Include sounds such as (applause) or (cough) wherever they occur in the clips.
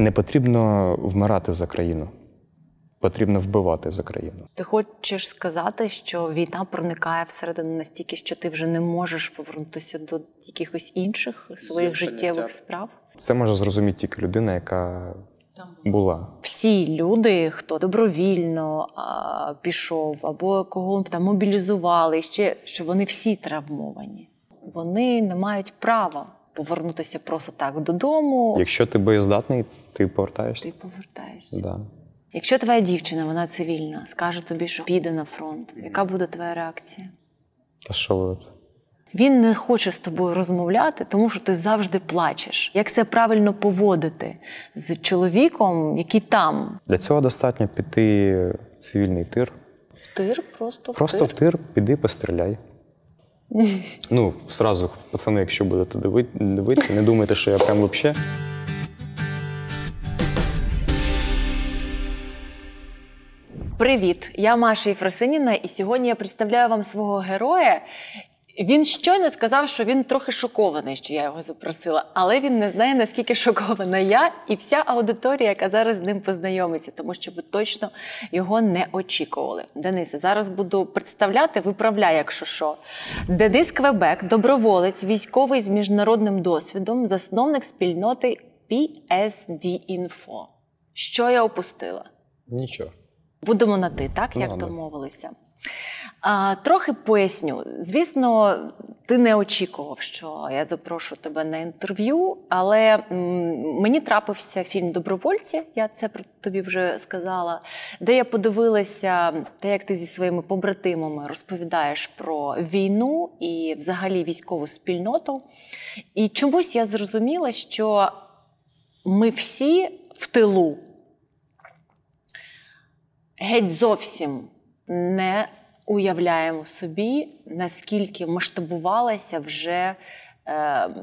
Не потрібно вмирати за країну, потрібно вбивати за країну. Ти хочеш сказати, що війна проникає всередину настільки, що ти вже не можеш повернутися до якихось інших своїх життєвих справ? Це може зрозуміти тільки людина, яка була. Всі люди, хто добровільно а, пішов, або кого там мобілізували, ще що вони всі травмовані. Вони не мають права повернутися просто так додому. Якщо ти боєздатний, ти повертаєшся. Ти повертаєшся. Да. Якщо твоя дівчина, вона цивільна, скаже тобі, що піде на фронт, яка буде твоя реакція? Та що ви це? Він не хоче з тобою розмовляти, тому що ти завжди плачеш. Як це правильно поводити з чоловіком, який там? Для цього достатньо піти в цивільний тир. В тир, просто в Просто в тир. тир піди, постріляй. Ну, сразу, пацани, якщо будете диви- дивитися, не думайте, що я прям взагалі. Привіт, я Маша Єфросиніна, і сьогодні я представляю вам свого героя. Він щойно сказав, що він трохи шокований, що я його запросила, але він не знає, наскільки шокована я і вся аудиторія, яка зараз з ним познайомиться, тому що ви точно його не очікували. Денисе, зараз буду представляти, виправляй, якщо що. Денис Квебек, доброволець, військовий з міжнародним досвідом, засновник спільноти PSD Info. Що я опустила? Нічого. Будемо на ти, так Ну, як домовилися. А, трохи поясню. Звісно, ти не очікував, що я запрошу тебе на інтерв'ю, але мені трапився фільм Добровольці, я це про тобі вже сказала, де я подивилася те, як ти зі своїми побратимами розповідаєш про війну і взагалі військову спільноту. І чомусь я зрозуміла, що ми всі в тилу геть зовсім не уявляємо собі, наскільки масштабувалася вже е, м,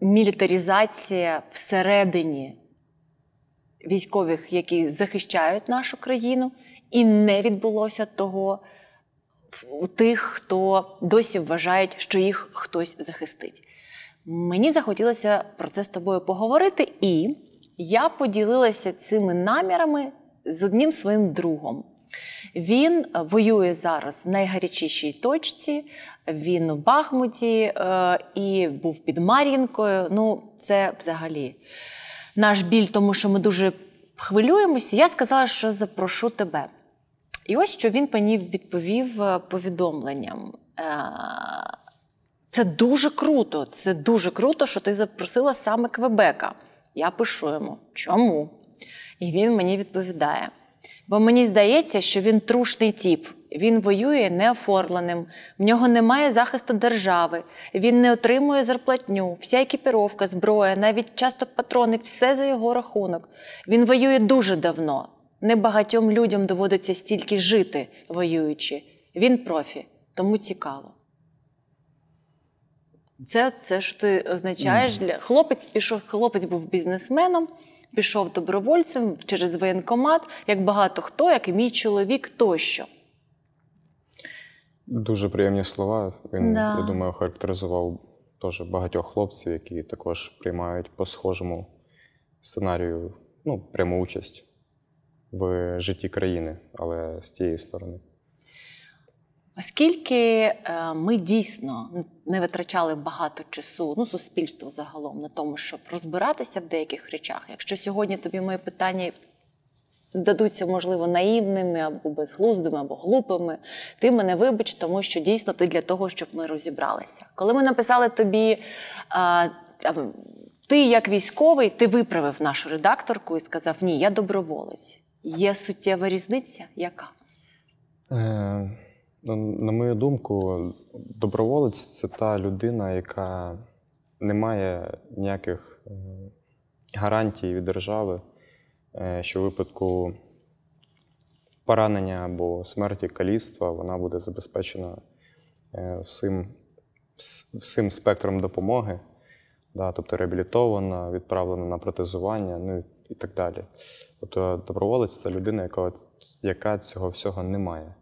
мілітаризація всередині військових, які захищають нашу країну, і не відбулося того у тих, хто досі вважають, що їх хтось захистить. Мені захотілося про це з тобою поговорити, і я поділилася цими намірами з одним своїм другом. Він е, воює зараз в найгарячішій точці. Він у Бахмуті е, і був під Мар'їнкою. Ну, це взагалі наш біль, тому що ми дуже хвилюємося. Я сказала, що запрошу тебе. І ось що він мені відповів е, повідомленням. Це дуже круто. Це дуже круто, що ти запросила саме Квебека. Я пишу йому, чому? І він мені відповідає. Бо мені здається, що він трушний тіп. Він воює неоформленим, в нього немає захисту держави, він не отримує зарплатню, вся екіпіровка, зброя, навіть часто патрони, все за його рахунок. Він воює дуже давно. Небагатьом людям доводиться стільки жити, воюючи. Він профі, тому цікаво. Це, це що ти означаєш для хлопець пішов, хлопець був бізнесменом, пішов добровольцем через воєнкомат, як багато хто, як і мій чоловік тощо. Дуже приємні слова. Він, Да. я думаю, характеризував теж багатьох хлопців, які також приймають по схожому сценарію ну, пряму участь в житті країни, але з тієї сторони. Оскільки е, ми дійсно не витрачали багато часу, ну, суспільство загалом, на тому, щоб розбиратися в деяких речах. Якщо сьогодні тобі мої питання здадуться, можливо, наївними або безглуздими, або глупими, ти мене вибач, тому що дійсно ти для того, щоб ми розібралися. Коли ми написали тобі. Ти, як військовий, ти виправив нашу редакторку і сказав: Ні, я доброволець. Є суттєва різниця? Яка? Е, на мою думку, доброволець це та людина, яка не має ніяких е, гарантій від держави, е, що в випадку поранення або смерті каліцтва вона буде забезпечена е, всім, всім спектром допомоги, да, тобто реабілітована, відправлена на протезування, ну і так далі. Тобто доброволець це людина, яка, яка цього всього не має.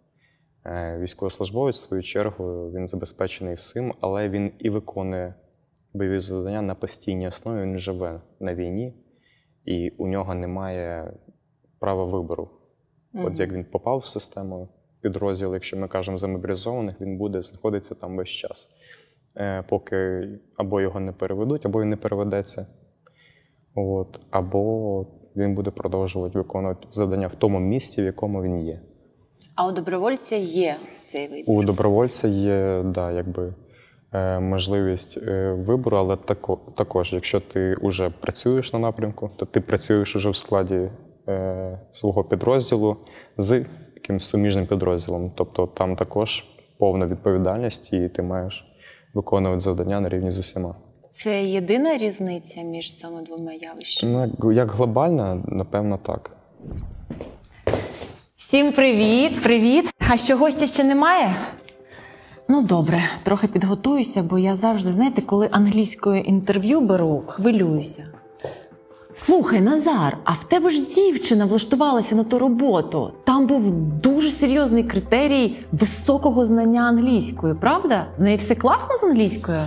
Е, Військовослужбовець, в свою чергу, він забезпечений всім, але він і виконує бойові завдання на постійній основі. Він живе на війні і у нього немає права вибору. От як він попав в систему підрозділу, якщо ми кажемо за мобілізованих, він буде знаходитися там весь час, е, поки або його не переведуть, або він не переведеться. От, або він буде продовжувати виконувати завдання в тому місці, в якому він є. А у добровольця є цей вибір. У добровольця є да, якби, е, можливість е, вибору, але тако, також, якщо ти вже працюєш на напрямку, то ти працюєш уже в складі е, свого підрозділу з якимось суміжним підрозділом. Тобто там також повна відповідальність, і ти маєш виконувати завдання на рівні з усіма. Це єдина різниця між цими двома явищами. Ну, як глобальна, напевно, так. Всім привіт, привіт! А що гостя ще немає? Ну добре, трохи підготуюся, бо я завжди, знаєте, коли англійською інтерв'ю беру, хвилююся. Слухай, Назар, а в тебе ж дівчина влаштувалася на ту роботу. Там був дуже серйозний критерій високого знання англійської, правда? В неї все класно з англійською?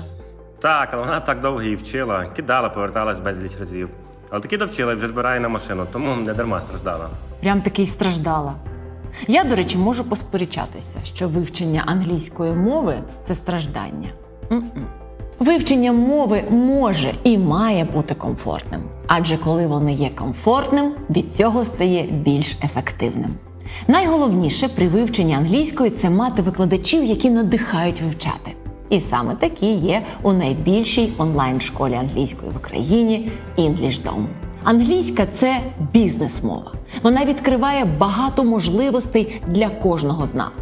Так, але вона так довго її вчила, кидала, поверталась безліч разів. Але таки довчила і вже збирає на машину, тому не дарма страждала. Прям таки й страждала. Я, до речі, можу посперечатися, що вивчення англійської мови це страждання. М-м. Вивчення мови може і має бути комфортним, адже коли воно є комфортним, від цього стає більш ефективним. Найголовніше при вивченні англійської це мати викладачів, які надихають вивчати. І саме такі є у найбільшій онлайн-школі англійської в Україні EnglishDom. Англійська це бізнес-мова. Вона відкриває багато можливостей для кожного з нас.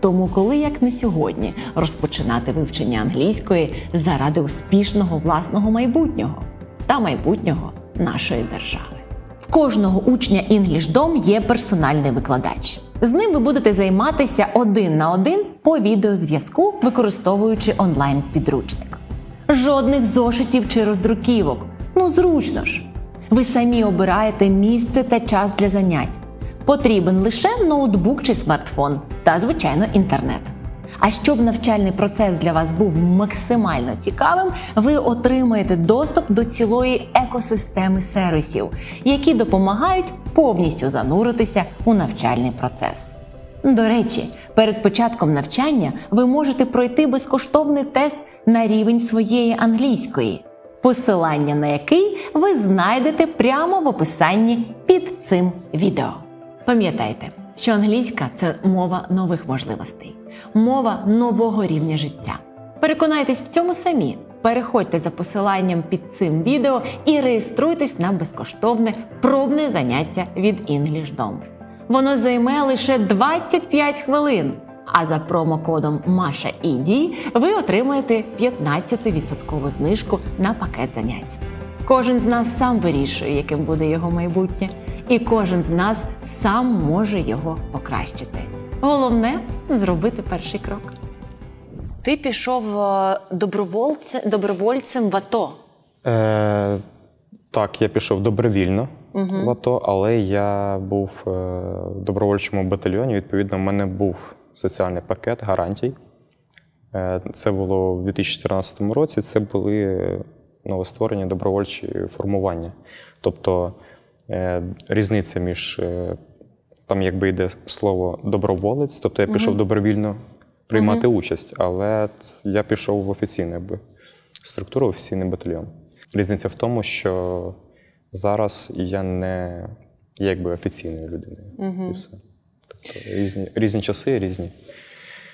Тому, коли як не сьогодні розпочинати вивчення англійської заради успішного власного майбутнього та майбутнього нашої держави. В кожного учня EnglishDom є персональний викладач. З ним ви будете займатися один на один по відеозв'язку, використовуючи онлайн-підручник. Жодних зошитів чи роздруківок. Ну зручно ж. Ви самі обираєте місце та час для занять. Потрібен лише ноутбук чи смартфон та, звичайно, інтернет. А щоб навчальний процес для вас був максимально цікавим, ви отримаєте доступ до цілої екосистеми сервісів, які допомагають повністю зануритися у навчальний процес. До речі, перед початком навчання ви можете пройти безкоштовний тест на рівень своєї англійської, посилання на який ви знайдете прямо в описанні під цим відео. Пам'ятайте, що англійська це мова нових можливостей, мова нового рівня життя. Переконайтесь в цьому самі. Переходьте за посиланням під цим відео і реєструйтесь на безкоштовне пробне заняття від EnglishDom. Воно займе лише 25 хвилин. А за промокодом Маша ED ви отримаєте 15% знижку на пакет занять. Кожен з нас сам вирішує, яким буде його майбутнє, і кожен з нас сам може його покращити. Головне зробити перший крок. Ти пішов е, добровольцем, добровольцем в АТО. Е, так, я пішов добровільно в АТО, але я був е, в добровольчому батальйоні. Відповідно, в мене був соціальний пакет гарантій. Е, це було в 2014 році. Це були новостворені добровольчі формування. Тобто різниця між е, там, якби йде слово доброволець, тобто я пішов добровільно приймати участь, але я пішов в офіційну якби, структуру, офіційний батальйон. Різниця в тому, що зараз я не є якби офіційною людиною. І все. Тобто різні, різні часи, різні.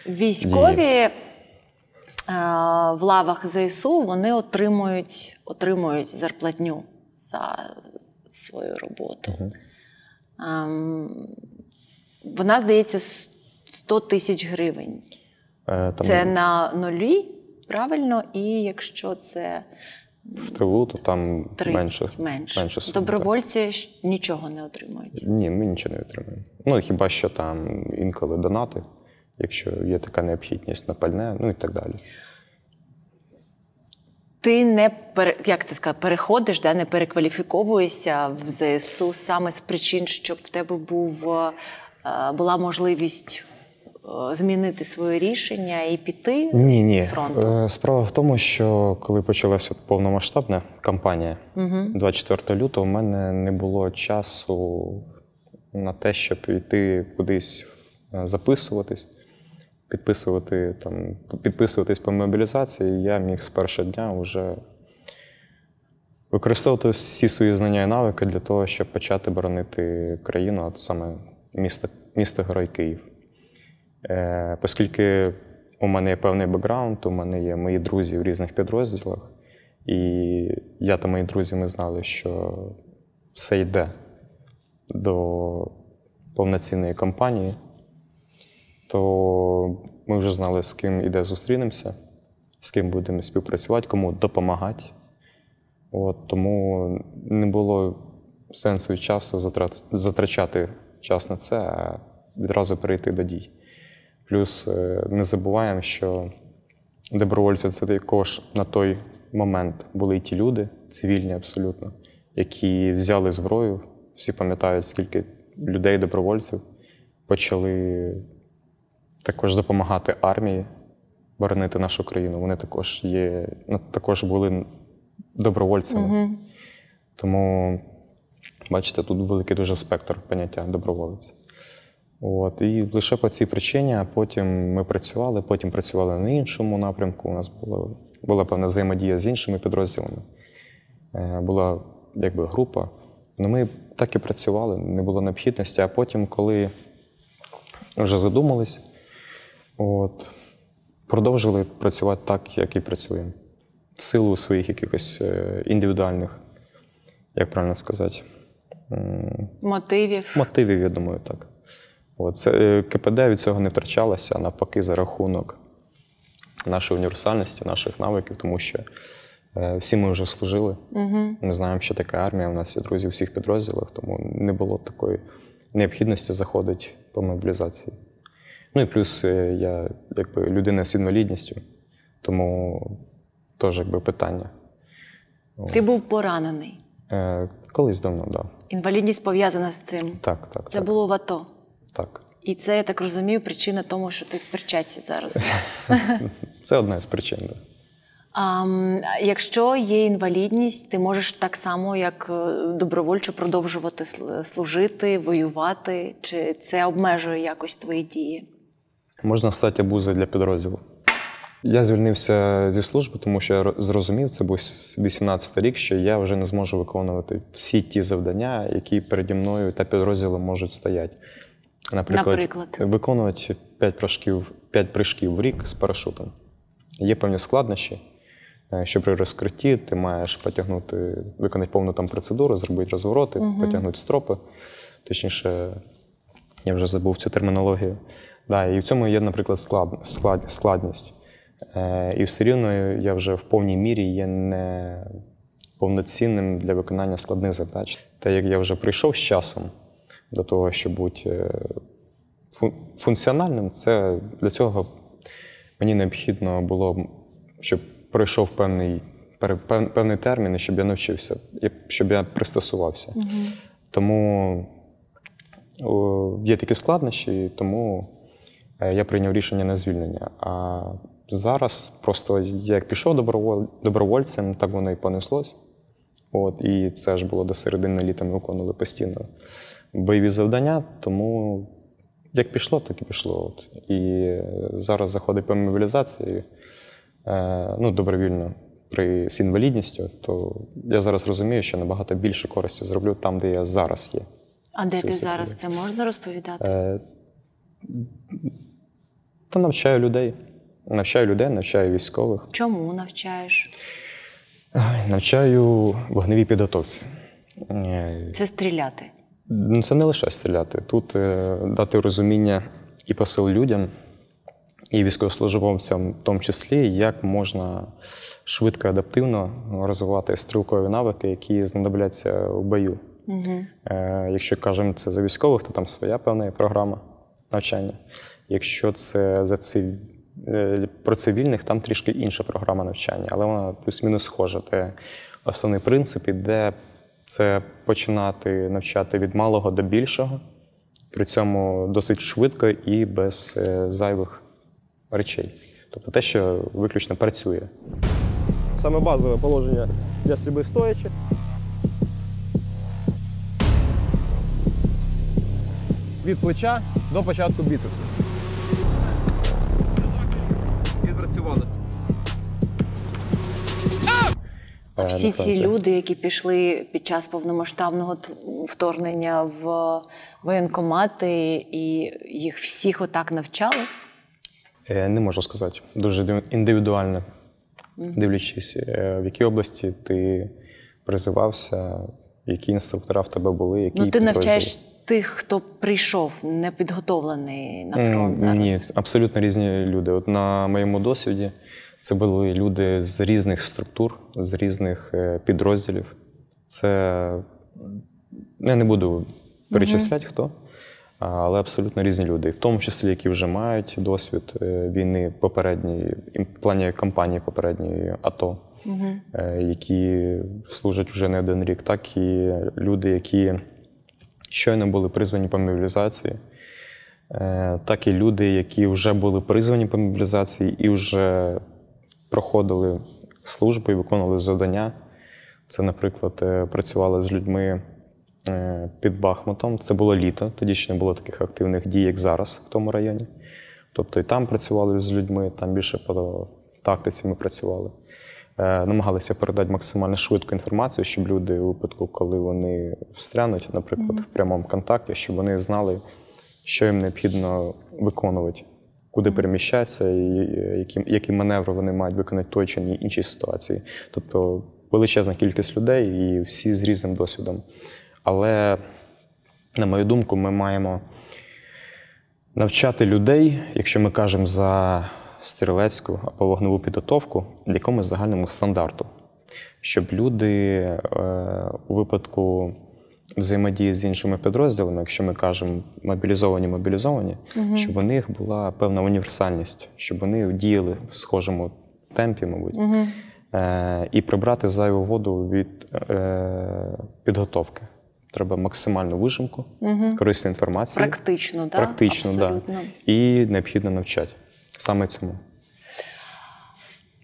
Військові е, в лавах ЗСУ вони отримують, отримують зарплатню за свою роботу. Ем, вона, здається, 100 тисяч гривень. Е, Там Це на нулі, правильно, і якщо це в тилу, то там 30 менше. менше. менше суми. Добровольці ж нічого не отримують. Ні, ми нічого не отримуємо. Ну, хіба що там інколи донати, якщо є така необхідність на пальне, ну і так далі. Ти не пере, як це сказати, переходиш, да, не перекваліфіковуєшся в ЗСУ саме з причин, щоб в тебе був, е, була можливість е, змінити своє рішення і піти Ні, ні. з фронту? Е, Справа в тому, що коли почалася повномасштабна кампанія 24 лютого, у мене не було часу на те, щоб йти кудись е, записуватись, підписувати там, підписуватись по мобілізації. Я міг з першого дня вже використовувати всі свої знання і навики для того, щоб почати боронити країну, а саме місто, місто Герой Київ. Е, оскільки у мене є певний бекграунд, у мене є мої друзі в різних підрозділах, і я та мої друзі ми знали, що все йде до повноцінної кампанії, то ми вже знали, з ким іде зустрінемося, з ким будемо співпрацювати, кому допомагати. От, тому не було сенсу і часу затра- затрачати час на це, а відразу перейти до дій. Плюс е, не забуваємо, що добровольці це також на той момент були й ті люди, цивільні абсолютно, які взяли зброю. Всі пам'ятають, скільки людей, добровольців почали також допомагати армії боронити нашу країну. Вони також є, ну, також були добровольцями. Тому, бачите, тут великий дуже спектр поняття доброволець. От, і лише по цій причині, а потім ми працювали, потім працювали на іншому напрямку. У нас була, була певна взаємодія з іншими підрозділами. Е, Була якби група. Ну, ми так і працювали, не було необхідності. А потім, коли вже задумались, от, продовжили працювати так, як і працюємо. В силу своїх якихось е, індивідуальних, як правильно сказати, Мотивів. мотивів, я думаю, так. От, це, е, КПД від цього не втрачалося, а навпаки, за рахунок нашої універсальності, наших навиків, тому що е, всі ми вже служили. Угу. Ми знаємо, що таке армія. У нас є друзі у всіх підрозділах, тому не було такої необхідності заходити по мобілізації. Ну і плюс е, я якби людина з інвалідністю, тому теж якби питання. Ти був поранений. Е, колись давно, так. Да. Інвалідність пов'язана з цим. Так, так. Це так, було в АТО. так. І це, я так розумію, причина тому, що ти в перчатці зараз. (laughs) Це одна з причин. Да. А, якщо є інвалідність, ти можеш так само, як е, добровольчо продовжувати служити, воювати, чи це обмежує якось твої дії? Можна стати обузою для підрозділу. Я звільнився зі служби, тому що я зрозумів, це був 18 рік, що я вже не зможу виконувати всі ті завдання, які переді мною та підрозділом можуть стояти. Наприклад? виконувати 5 прыжків, 5 прыжків в рік з парашутом. Є певні складнощі, е, що при розкритті ти маєш потягнути, виконати повну там процедуру, зробити розвороти, потягнути стропи. Точніше, я вже забув цю термінологію. Да, і в цьому є, наприклад, склад, склад, складність. Е, і все рівно я вже в повній мірі є не повноцінним для виконання складних задач. Та як я вже прийшов з часом до того, щоб бути е, функціональним, це для цього мені необхідно було, щоб пройшов певний, певний термін, і щоб я навчився, і щоб я пристосувався. Тому о, є такі складнощі, тому я прийняв рішення на звільнення. А зараз просто як пішов добровольцем, так воно і понеслось. От, і це ж було до середини літа, ми виконували постійно бойові завдання, тому як пішло, так і пішло. От. І е, зараз заходить по мобілізації, е, ну, добровільно при, з інвалідністю, то я зараз розумію, що набагато більше користі зроблю там, де я зараз є. А де ти секунду. зараз це можна розповідати? Е, та навчаю людей. Навчаю людей, навчаю військових, Чому навчаєш? Навчаю вогневій підготовці. Це стріляти. Ну, це не лише стріляти. Тут е, дати розуміння і посил людям, і військовослужбовцям, в тому числі, як можна швидко адаптивно розвивати стрілкові навики, які знадобляться у бою. Угу. Якщо кажемо це за військових, то там своя певна програма навчання. Якщо це за цив... е, про цивільних, там трішки інша програма навчання, але вона плюс-мінус схожа. Це основний принцип, іде це починати навчати від малого до більшого, При цьому досить швидко і без е, зайвих речей. Тобто те, що виключно працює. Саме базове положення для стрільби стоячи. Від плеча до початку біцепсу. Відпрацювали. Е, Всі ці люди, які пішли під час повномасштабного вторгнення в воєнкомати, і їх всіх отак навчали. Е, Не можу сказати. Дуже індивідуально, дивлячись, е, в якій області ти призивався, які інструктора в тебе були, які Ну, ти навчаєш тих, хто прийшов непідготовлений на фронт зараз. Ні, абсолютно різні люди. От на моєму досвіді це були люди з різних структур, з різних е, підрозділів. Це я не буду перечисляти хто, але абсолютно різні люди, в тому числі, які вже мають досвід е, війни попередньої, в плані кампанії попередньої АТО, е, які служать вже не один рік, так і люди, які щойно були призвані по мобілізації. Е, так і люди, які вже були призвані по мобілізації і вже проходили службу і виконували завдання. Це, наприклад, е, працювали з людьми е, під Бахмутом. Це було літо, тоді ще не було таких активних дій, як зараз в тому районі. Тобто і там працювали з людьми, там більше по тактиці ми працювали. Е, Намагалися передати максимально швидку інформацію, щоб люди у випадку, коли вони встрянуть, наприклад, в прямому контакті, щоб вони знали, що їм необхідно виконувати, куди переміщатися, і які, які маневри вони мають виконати в той чи іншій ситуації. Тобто величезна кількість людей і всі з різним досвідом. Але, на мою думку, ми маємо навчати людей, якщо ми кажемо за стрілецьку або вогневу підготовку, якомусь загальному стандарту, щоб люди е, у випадку взаємодії з іншими підрозділами, якщо ми кажемо мобілізовані, мобілізовані, щоб у них була певна універсальність, щоб вони діяли в схожому темпі, мабуть, е, і прибрати зайву воду від е, підготовки. Треба максимальну вижимку, корисну інформацію. Практично, так? Практично, так. Да. І необхідно навчати. Саме цьому.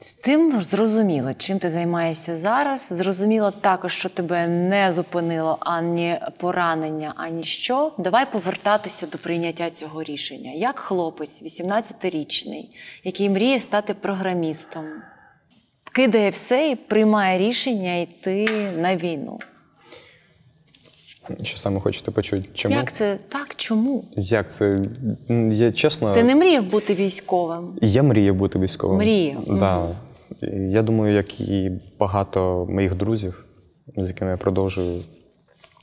З цим зрозуміло, чим ти займаєшся зараз. Зрозуміло також, що тебе не зупинило ані поранення, ані що. Давай повертатися до прийняття цього рішення. Як хлопець, 18-річний, який мріє стати програмістом, кидає все і приймає рішення йти на війну. Що саме хочете почути? Чому? Як це так? Чому? Як це? Я чесно. Ти не мріяв бути військовим? Я мріяв бути військовим. Мріяв, Да. Я думаю, як і багато моїх друзів, з якими я продовжую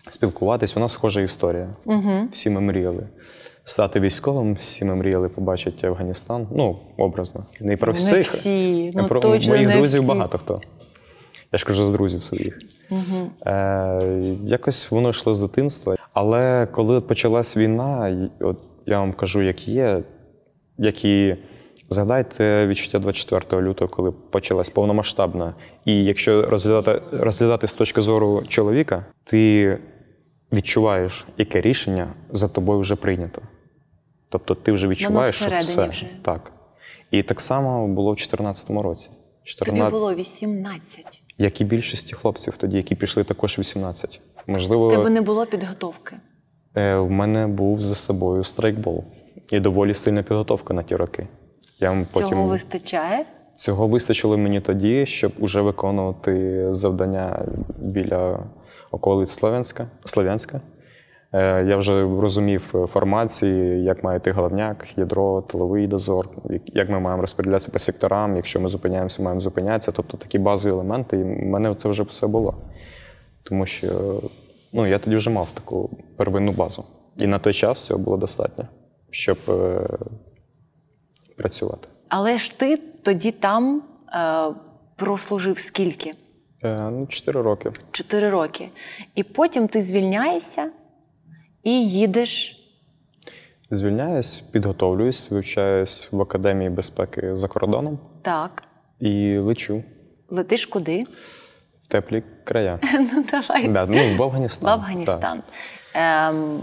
спілкуватись, у нас схожа історія. Угу. Всі ми мріяли стати військовим, всі ми мріяли побачити Афганістан. Ну, образно. Не про Не всіх. всі, а ну, про точно моїх не друзів всі. багато хто. Я ж кажу з друзів своїх. Угу. Е, якось воно йшло з дитинства. Але коли почалась війна, от я вам кажу, як є, як і згадайте відчуття 24 лютого, коли почалась повномасштабна. І якщо розглядати, розглядати з точки зору чоловіка, ти відчуваєш, яке рішення за тобою вже прийнято. Тобто ти вже відчуваєш, що все. вже. Так. І так само було в 2014 році. Тобі було 18. як і більшості хлопців тоді, які пішли також 18. Можливо, У тебе не було підготовки. е, в мене був за собою страйкбол і доволі сильна підготовка на ті роки. Я потім Цього вистачає? цього вистачило мені тоді, щоб уже виконувати завдання біля околиць Слов'янська. Е, Я вже розумів е, формації, як має йти головняк, ядро, тиловий дозор, як- ми маємо розподілятися по секторам, якщо ми зупиняємося, маємо зупинятися. Тобто такі базові елементи, і в мене це вже все було. Тому що ну, я тоді вже мав таку первинну базу. І на той час цього було достатньо, щоб е, працювати. Але ж ти тоді там е, прослужив скільки? Е, ну, 4 роки. Чотири роки. І потім ти звільняєшся і їдеш. Звільняюсь, підготовлююсь, вивчаюсь в Академії безпеки за кордоном Так. і лечу Летиш куди? в теплі края. (laughs) ну, давай. Да, ну, в Афганістан. В Афганістан. Ем,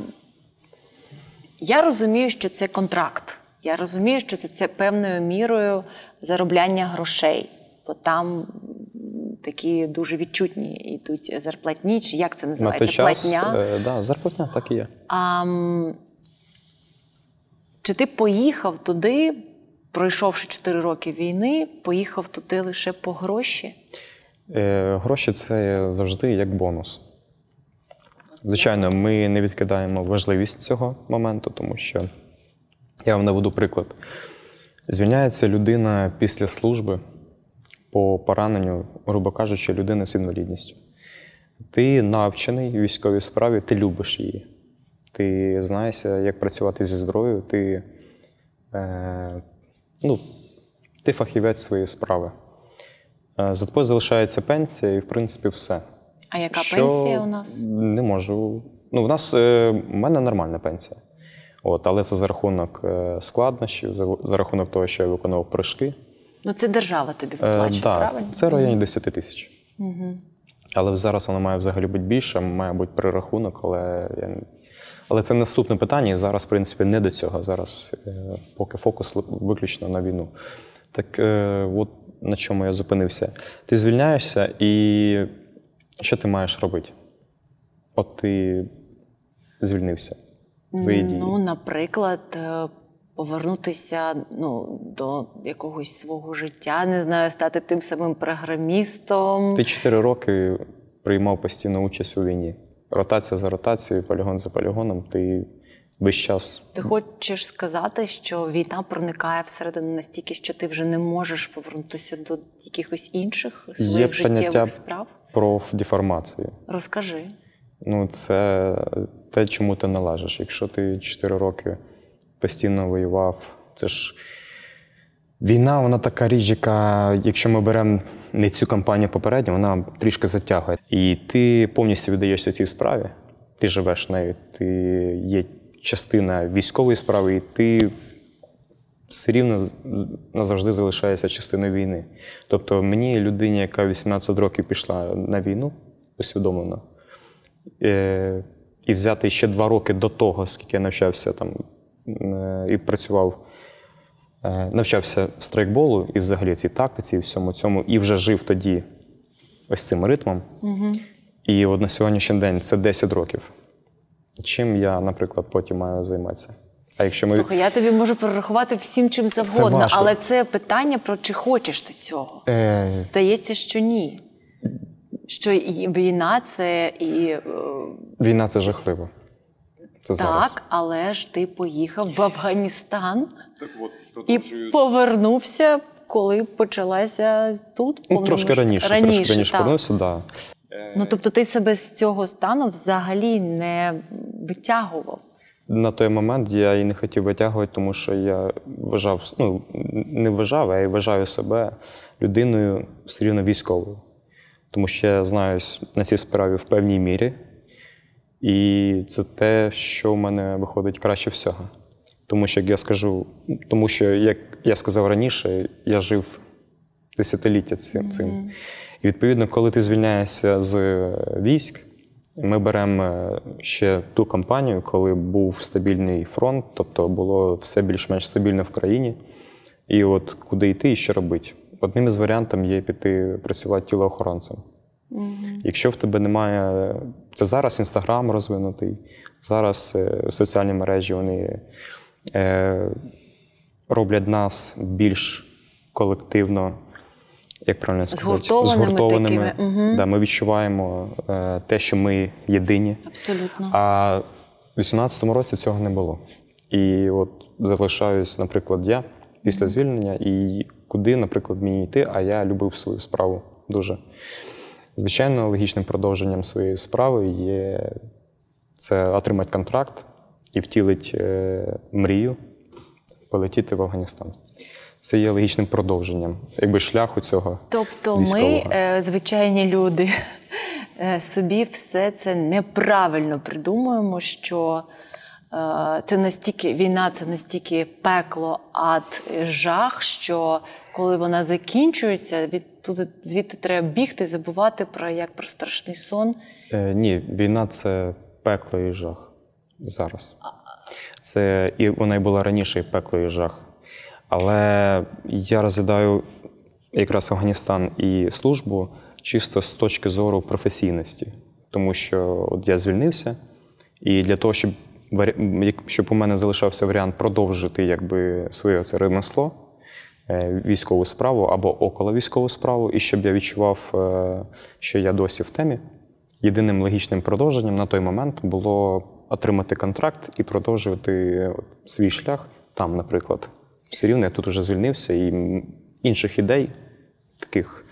Я розумію, що це контракт. Я розумію, що це, це певною мірою заробляння грошей, бо там такі дуже відчутні йдуть зарплатні, чи як це На називається? той час Платня. е, да, зарплатня так і є. А, чи ти поїхав туди, пройшовши 4 роки війни, поїхав туди лише по гроші? Е, Гроші це завжди як бонус. Звичайно, ми не відкидаємо важливість цього моменту, тому що я вам наведу приклад. Звільняється людина після служби по пораненню, грубо кажучи, людина з інвалідністю. Ти навчений в військовій справі, ти любиш її. Ти знаєшся, як працювати зі зброєю, ти, е, ну, ти фахівець своєї справи. Е, За тобою залишається пенсія, і в принципі все. А яка Що пенсія у нас? Не можу. Ну, у нас е, у мене нормальна пенсія. От, але це за рахунок е, складнощів, за, за рахунок того, що я виконував прыжки. Ну, це держава тобі Е, виплачує, да, правильно? Це в районі 10 тисяч. Але зараз вона має взагалі бути більше, має бути перерахунок, але, я... але це наступне питання, і зараз, в принципі, не до цього. Зараз е, поки фокус виключно на війну. Так е, от на чому я зупинився. Ти звільняєшся, і що ти маєш робити? От ти звільнився. Твої дії. Ну, наприклад, е, повернутися ну, до якогось свого життя, не знаю, стати тим самим програмістом. Ти чотири роки приймав постійну участь у війні. Ротація за ротацією, полігон за полігоном. Ти весь час Ти хочеш сказати, що війна проникає всередину настільки, що ти вже не можеш повернутися до якихось інших своїх поняття життєвих справ? профдеформації. Розкажи. Ну, це те, чому ти належиш. Якщо ти 4 роки постійно воював, це ж війна, вона така річ, яка, якщо ми беремо не цю кампанію попередню, вона трішки затягує. І ти повністю віддаєшся цій справі, ти живеш нею, ти є частина військової справи, і ти все рівно назавжди залишаєшся частиною війни. Тобто мені, людині, яка 18 років пішла на війну, усвідомлено, е, і взяти ще два роки до того, скільки я навчався там і працював, е, навчався страйкболу і взагалі цій тактиці, і всьому цьому, і вже жив тоді ось цим ритмом. І от на сьогоднішній день це 10 років. Чим я, наприклад, потім маю займатися? А якщо ми. Слухай, я тобі можу перерахувати всім чим завгодно, важко. але це питання про чи хочеш ти цього. Е, Здається, що ні. Що і війна це і е, війна це жахливо. Це зараз. так, але ж ти поїхав в Афганістан і повернувся, коли почалася тут Ну, трошки раніше, раніше трошки раніше так. повернувся, да. Ну тобто ти себе з цього стану взагалі не витягував. На той момент я і не хотів витягувати, тому що я вважав, ну не вважав, а й вважаю себе людиною все рівно військовою. Тому що я знаюсь на цій справі в певній мірі. І це те, що в мене виходить краще всього. Тому що, як я скажу, тому що, як я сказав раніше, я жив десятиліття цим. цим. І відповідно, коли ти звільняєшся з е, військ, ми беремо е, ще ту кампанію, коли був стабільний фронт, тобто було все більш-менш стабільно в країні. І от куди йти і що робити. Одним із варіантів є піти працювати тілоохоронцем. Якщо в тебе немає. Це зараз Інстаграм розвинутий, зараз е, соціальні мережі вони е, роблять нас більш колективно, як правильно сказати, Згуртованими такими. Да, ми відчуваємо е, те, що ми єдині. Абсолютно. А в 18-му році цього не було. І от залишаюсь, наприклад, я після звільнення, і куди, наприклад, мені йти, а я любив свою справу дуже. Звичайно, логічним продовженням своєї справи є це отримати контракт і втілити е, мрію полетіти в Афганістан. Це є логічним продовженням, якби шляху цього. Тобто ми, військового. е, звичайні люди, (laughs) е, собі все це неправильно придумуємо, що це настільки війна, це настільки пекло, ад, жах, що коли вона закінчується, від туди звідти треба бігти, забувати про як про страшний сон. Е, ні, війна це пекло і жах зараз. Це і вона й була раніше і пекло і жах. Але я розглядаю якраз Афганістан і службу чисто з точки зору професійності. Тому що от я звільнився, і для того, щоб, щоб у мене залишався варіант продовжити якби, своє це ремесло, військову справу або около військову справу, і щоб я відчував, е, що я досі в темі. Єдиним логічним продовженням на той момент було отримати контракт і продовжувати свій шлях там, наприклад. Все рівно я тут вже звільнився, і інших ідей таких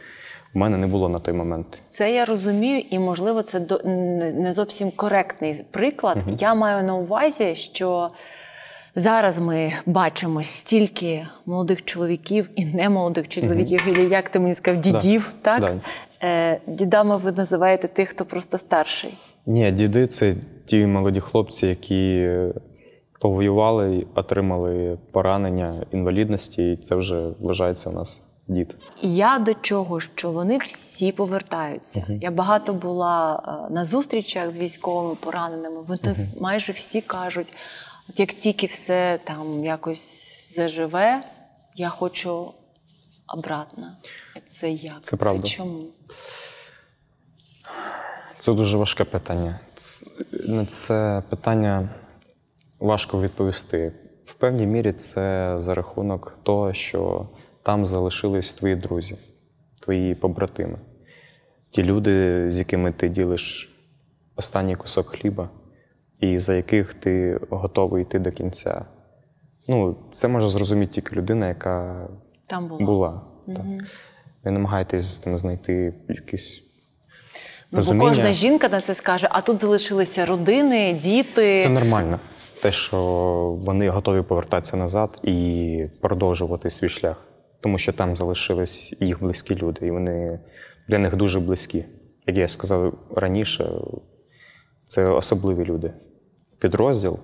в мене не було на той момент. Це я розумію, і можливо, це не не зовсім коректний приклад. Я маю на увазі, що зараз ми бачимо стільки молодих чоловіків і немолодих чоловіків, і як ти мені сказав, дідів, так? Да. Е, дідами ви називаєте тих, хто просто старший. Ні, діди це ті молоді хлопці, які повоювали, отримали поранення, інвалідності, і це вже вважається у нас дід. Я до чого, що вони всі повертаються. Я багато була е, на зустрічах з військовими пораненими. Вони майже всі кажуть: от як тільки все там якось заживе, я хочу обратно. Це як? Це правда. Це чому? Це дуже важке питання. На це питання важко відповісти. В певній мірі це за рахунок того, що там залишились твої друзі, твої побратими, ті люди, з якими ти ділиш останній кусок хліба, і за яких ти готовий йти до кінця. Ну, це може зрозуміти тільки людина, яка Там була. була. Так. Ви намагаєтесь з ними знайти якісь Ну, бо кожна жінка на це скаже, а тут залишилися родини, діти. Це нормально. Те, що вони готові повертатися назад і продовжувати свій шлях. Тому що там залишились їх близькі люди, і вони для них дуже близькі. Як я сказав раніше, це особливі люди. Підрозділ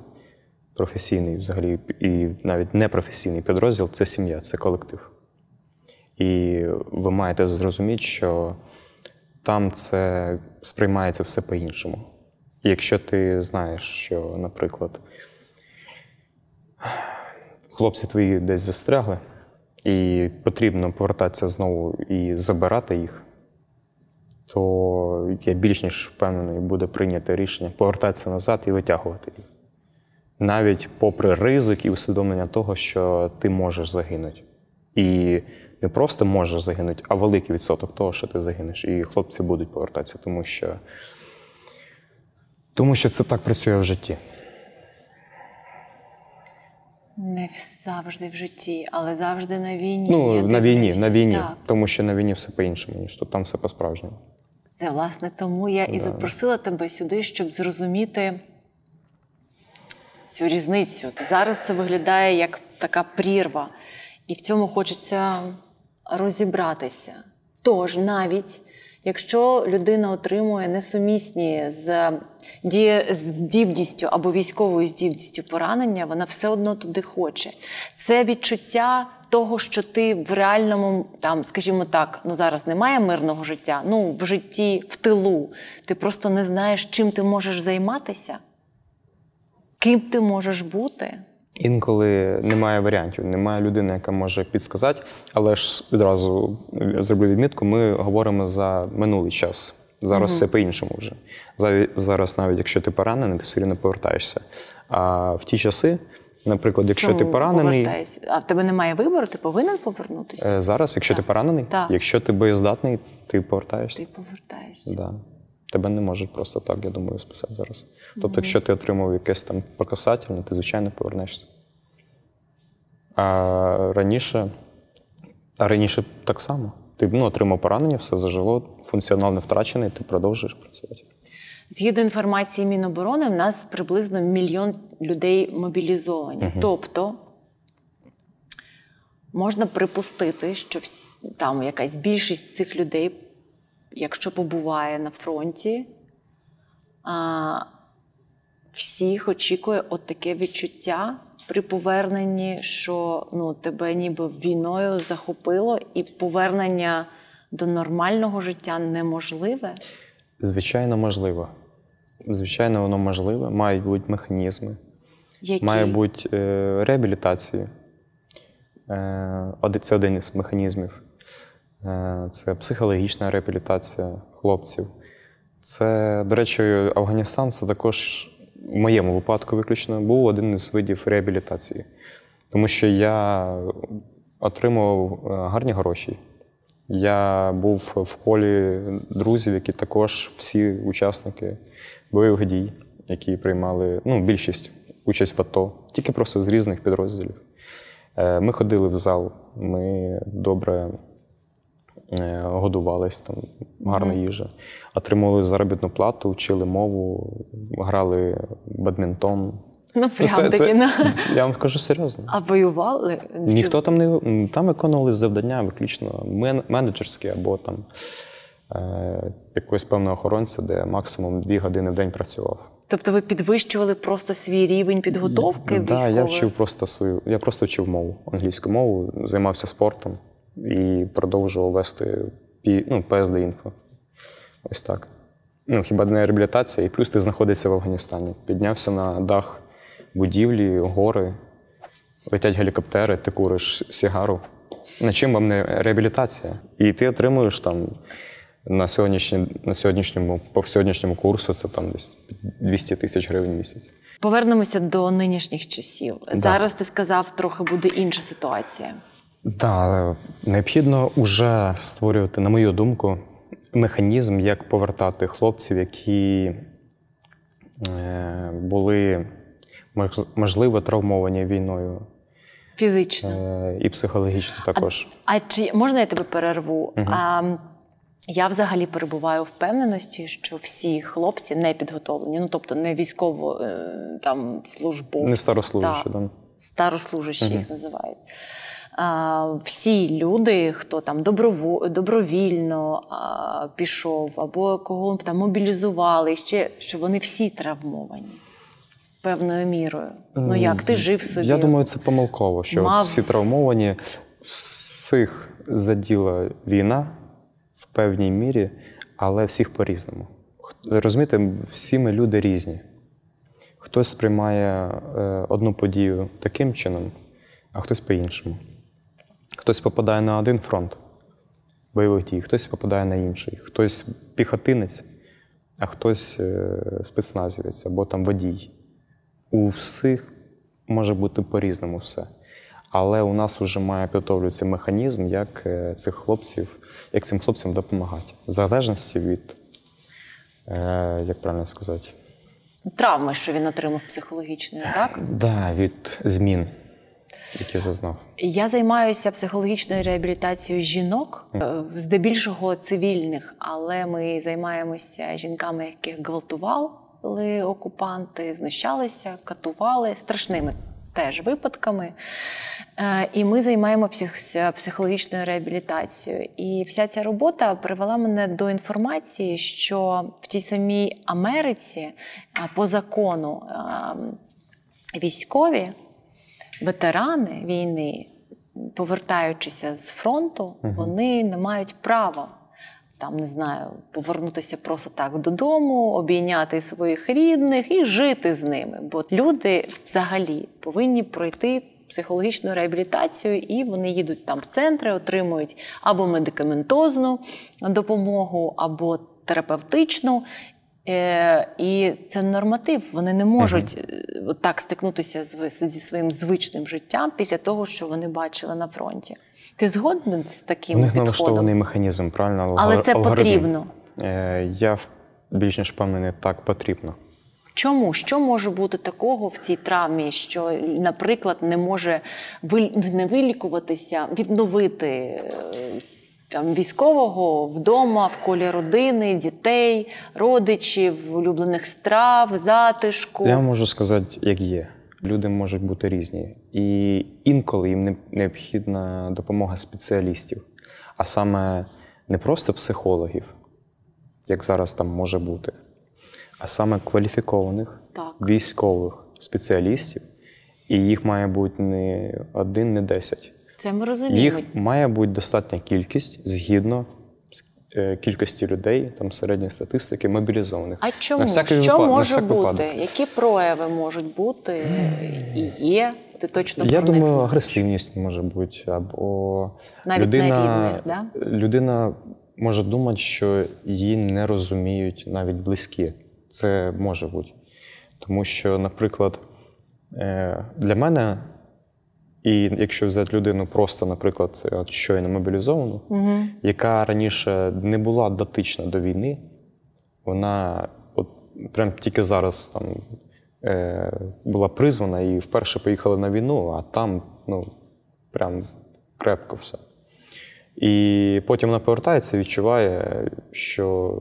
професійний, взагалі, і навіть непрофесійний підрозділ це сім'я, це колектив. І ви маєте зрозуміти, що там це сприймається все по-іншому. Якщо ти знаєш, що, наприклад, хлопці твої десь застрягли, і потрібно повертатися знову і забирати їх, то я більш ніж впевнений, буде прийнято рішення повертатися назад і витягувати їх. Навіть попри ризик і усвідомлення того, що ти можеш загинути. І не просто можеш загинути, а великий відсоток того, що ти загинеш. І хлопці будуть повертатися, тому що, тому що це так працює в житті. Не завжди в житті, але завжди на війні. Ну, на війні, на війні. Так. Тому що на війні все по-іншому, ніж тут там все по-справжньому. Це власне тому я і запросила тебе сюди, щоб зрозуміти цю різницю. Зараз це виглядає як така прірва, і в цьому хочеться розібратися. Тож, навіть якщо людина отримує несумісні з, здібністю або військовою здібністю поранення, вона все одно туди хоче. Це відчуття того, що ти в реальному, там, скажімо так, ну зараз немає мирного життя, ну в житті в тилу. Ти просто не знаєш, чим ти можеш займатися, ким ти можеш бути. Інколи немає варіантів, немає людини, яка може підсказати, але ж відразу зроблю відмітку, ми говоримо за минулий час. Зараз все по-іншому вже. Зараз, навіть якщо ти поранений, ти все рівно повертаєшся. А в ті часи, наприклад, якщо ти поранений, повертаєшся? А в тебе немає вибору, ти повинен повернутися. е, зараз, якщо ти поранений, Так. якщо ти боєздатний, ти повертаєшся. Ти повертаєшся. Да. Тебе не можуть просто так, я думаю, списати зараз. Тобто, якщо ти отримав якесь там покасательне, ти звичайно повернешся. А раніше, а раніше так само. Ти ну, отримав поранення, все зажило, функціонал не втрачений, ти продовжуєш працювати. Згідно інформації Міноборони, в нас приблизно мільйон людей мобілізовані. Тобто можна припустити, що там якась більшість цих людей, якщо побуває на фронті, а, всіх очікує от таке відчуття при поверненні, що ну, тебе ніби війною захопило, і повернення до нормального життя неможливе. Звичайно, можливо. Звичайно, воно можливе, мають бути механізми. Які? Має бути е, реабілітація. Е, це один із механізмів. Е, це психологічна реабілітація хлопців. Це, до речі, Афганістан це також в моєму випадку виключно був один із видів реабілітації. Тому що я отримував гарні гроші. Я був в колі друзів, які також всі учасники бойових дій, які приймали ну, більшість участь в АТО, тільки просто з різних підрозділів. Е, Ми ходили в зал, ми добре е, годувались, там гарна їжа, отримували заробітну плату, вчили мову, грали бадмінтон. Ну, прям Це- таки. це- на... (laughs) Я вам кажу серйозно. А воювали? Ніхто там не там виконували завдання виключно мен- менеджерські або там якогось певного охоронця, де максимум дві години в день працював. Тобто ви підвищували просто свій рівень підготовки Так, да, я вчив просто свою. Я просто вчив мову, англійську мову, займався спортом і продовжував вести ну, ПСД інфо. Ось так. Ну, хіба не реабілітація, і плюс ти знаходишся в Афганістані. Піднявся на дах будівлі, гори, летять гелікоптери, ти куриш сігару. На чим вам не реабілітація? І ти отримуєш там на, сьогоднішній, на сьогоднішньому, по сьогоднішньому курсу це там десь 200 тисяч гривень в місяць. Повернемося до нинішніх часів. Да. Зараз ти сказав, трохи буде інша ситуація. Так, необхідно вже створювати, на мою думку, механізм, як повертати хлопців, які е, були можливо травмовані війною Фізично. е, і психологічно також. А чи можна я тебе перерву? А, я взагалі перебуваю в впевненості, що всі хлопці не підготовлені, ну тобто не військово е, там службовці. Не старослужащі, Так. да. старослужащі їх називають. А, всі люди, хто там доброво, добровільно а, пішов, або кого там мобілізували, ще що вони всі травмовані певною мірою. Ну як ти жив собі? Я думаю, це помилково, що Мав- всі травмовані, всіх заділа війна в певній мірі, але всіх по-різному. Розумієте, всі ми люди різні. Хтось сприймає е, одну подію таким чином, а хтось по-іншому. Хтось попадає на один фронт бойових дій, хтось попадає на інший, хтось піхотинець, а хтось е, спецназівець або там водій. У всіх може бути по-різному все. Але у нас вже має підготовлюватися механізм, як е, цих хлопців, як цим хлопцям допомагати. В залежності від, е, як правильно сказати, Травми, що він отримав психологічної, так? да, від змін, які зазнав. Я займаюся психологічною реабілітацією жінок, е, здебільшого цивільних, але ми займаємося жінками, яких гвалтували окупанти, знущалися, катували страшними теж випадками. Е, І ми займаємо психологічною реабілітацією. І вся ця робота привела мене до інформації, що в тій самій Америці е, по закону е, військові ветерани війни, повертаючися з фронту, вони не мають права. Там не знаю, повернутися просто так додому, обійняти своїх рідних і жити з ними. Бо люди взагалі повинні пройти психологічну реабілітацію, і вони їдуть там в центри, отримують або медикаментозну допомогу, або терапевтичну. Е, і це норматив. Вони не можуть е, так стикнутися зі своїм звичним життям після того, що вони бачили на фронті. Ти згоден з У таким них підходом? налаштований механізм, правильно? Але Алгор- це алгоритм. потрібно. Е, Я більш ніж впевнений, так потрібно. Чому? Що може бути такого в цій травмі, що, наприклад, не може не вилікуватися, відновити е, там, військового вдома, в колі родини, дітей, родичів, улюблених страв, затишку? Я можу сказати, як є. Люди можуть бути різні. І інколи їм необхідна допомога спеціалістів, а саме не просто психологів, як зараз там може бути, а саме кваліфікованих Так. військових спеціалістів. І їх має бути не один, не десять. Це ми розуміємо. Їх має бути достатня кількість згідно кількості людей, там середньої статистики, мобілізованих. А чому? На всякий Що випад- може всяк бути? випадок. Які прояви можуть бути і є? Ти точно Я думаю, знаєш. агресивність може бути, або Навіть людина, на рівних, да? людина може думати, що її не розуміють навіть близькі. Це може бути. Тому що, наприклад, е, для мене, і якщо взяти людину просто, наприклад, от щойно мобілізовану, яка раніше не була дотична до війни, вона от прям тільки зараз там е, була призвана і вперше поїхала на війну, а там ну, прям крепко все. І потім вона повертається і відчуває, що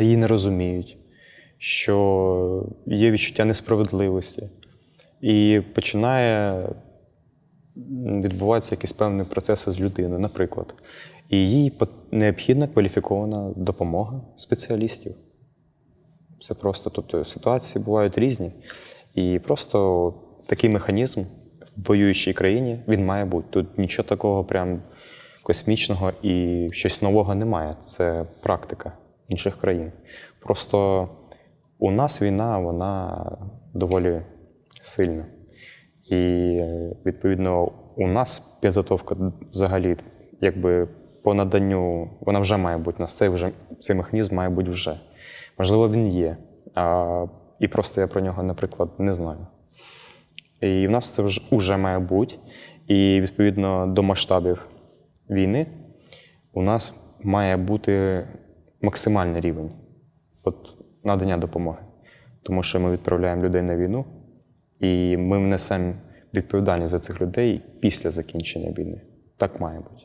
її не розуміють, що є відчуття несправедливості. І починає відбуваються якісь певні процеси з людиною, наприклад. І їй необхідна кваліфікована допомога спеціалістів. Це просто, тобто ситуації бувають різні. І просто такий механізм в воюючій країні він має бути. Тут нічого такого прям космічного і щось нового немає. Це практика інших країн. Просто у нас війна, вона доволі сильна. І відповідно у нас підготовка взагалі, якби по наданню, вона вже має бути у нас. Цей, вже, цей механізм має бути вже. Можливо, він є. А, і просто я про нього, наприклад, не знаю. І в нас це вже, вже має бути. І відповідно до масштабів війни у нас має бути максимальний рівень от, надання допомоги. Тому що ми відправляємо людей на війну, і ми несемо відповідальність за цих людей після закінчення війни. Так має бути.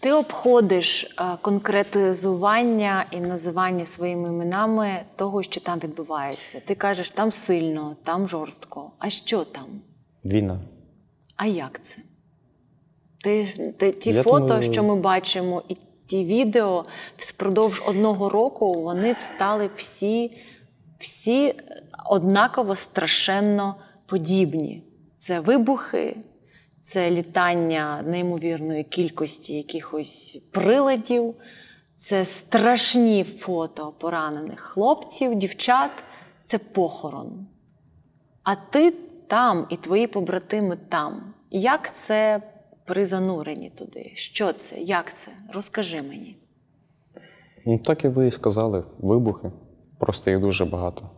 Ти обходиш е, конкретизування і називання своїми іменами того, що там відбувається. Ти кажеш, там сильно, там жорстко. А що там? Війна. А як це? Ти, ти, ті Я фото, думаю- що ми бачимо, і ті відео впродовж одного року вони стали всі, всі однаково страшенно подібні. Це вибухи, це літання неймовірної кількості якихось приладів, це страшні фото поранених хлопців, дівчат, це похорон. А ти там і твої побратими там. Як це при зануренні туди? Що це? Як це? Розкажи мені. Ну, так і ви і сказали, вибухи. Просто їх дуже багато.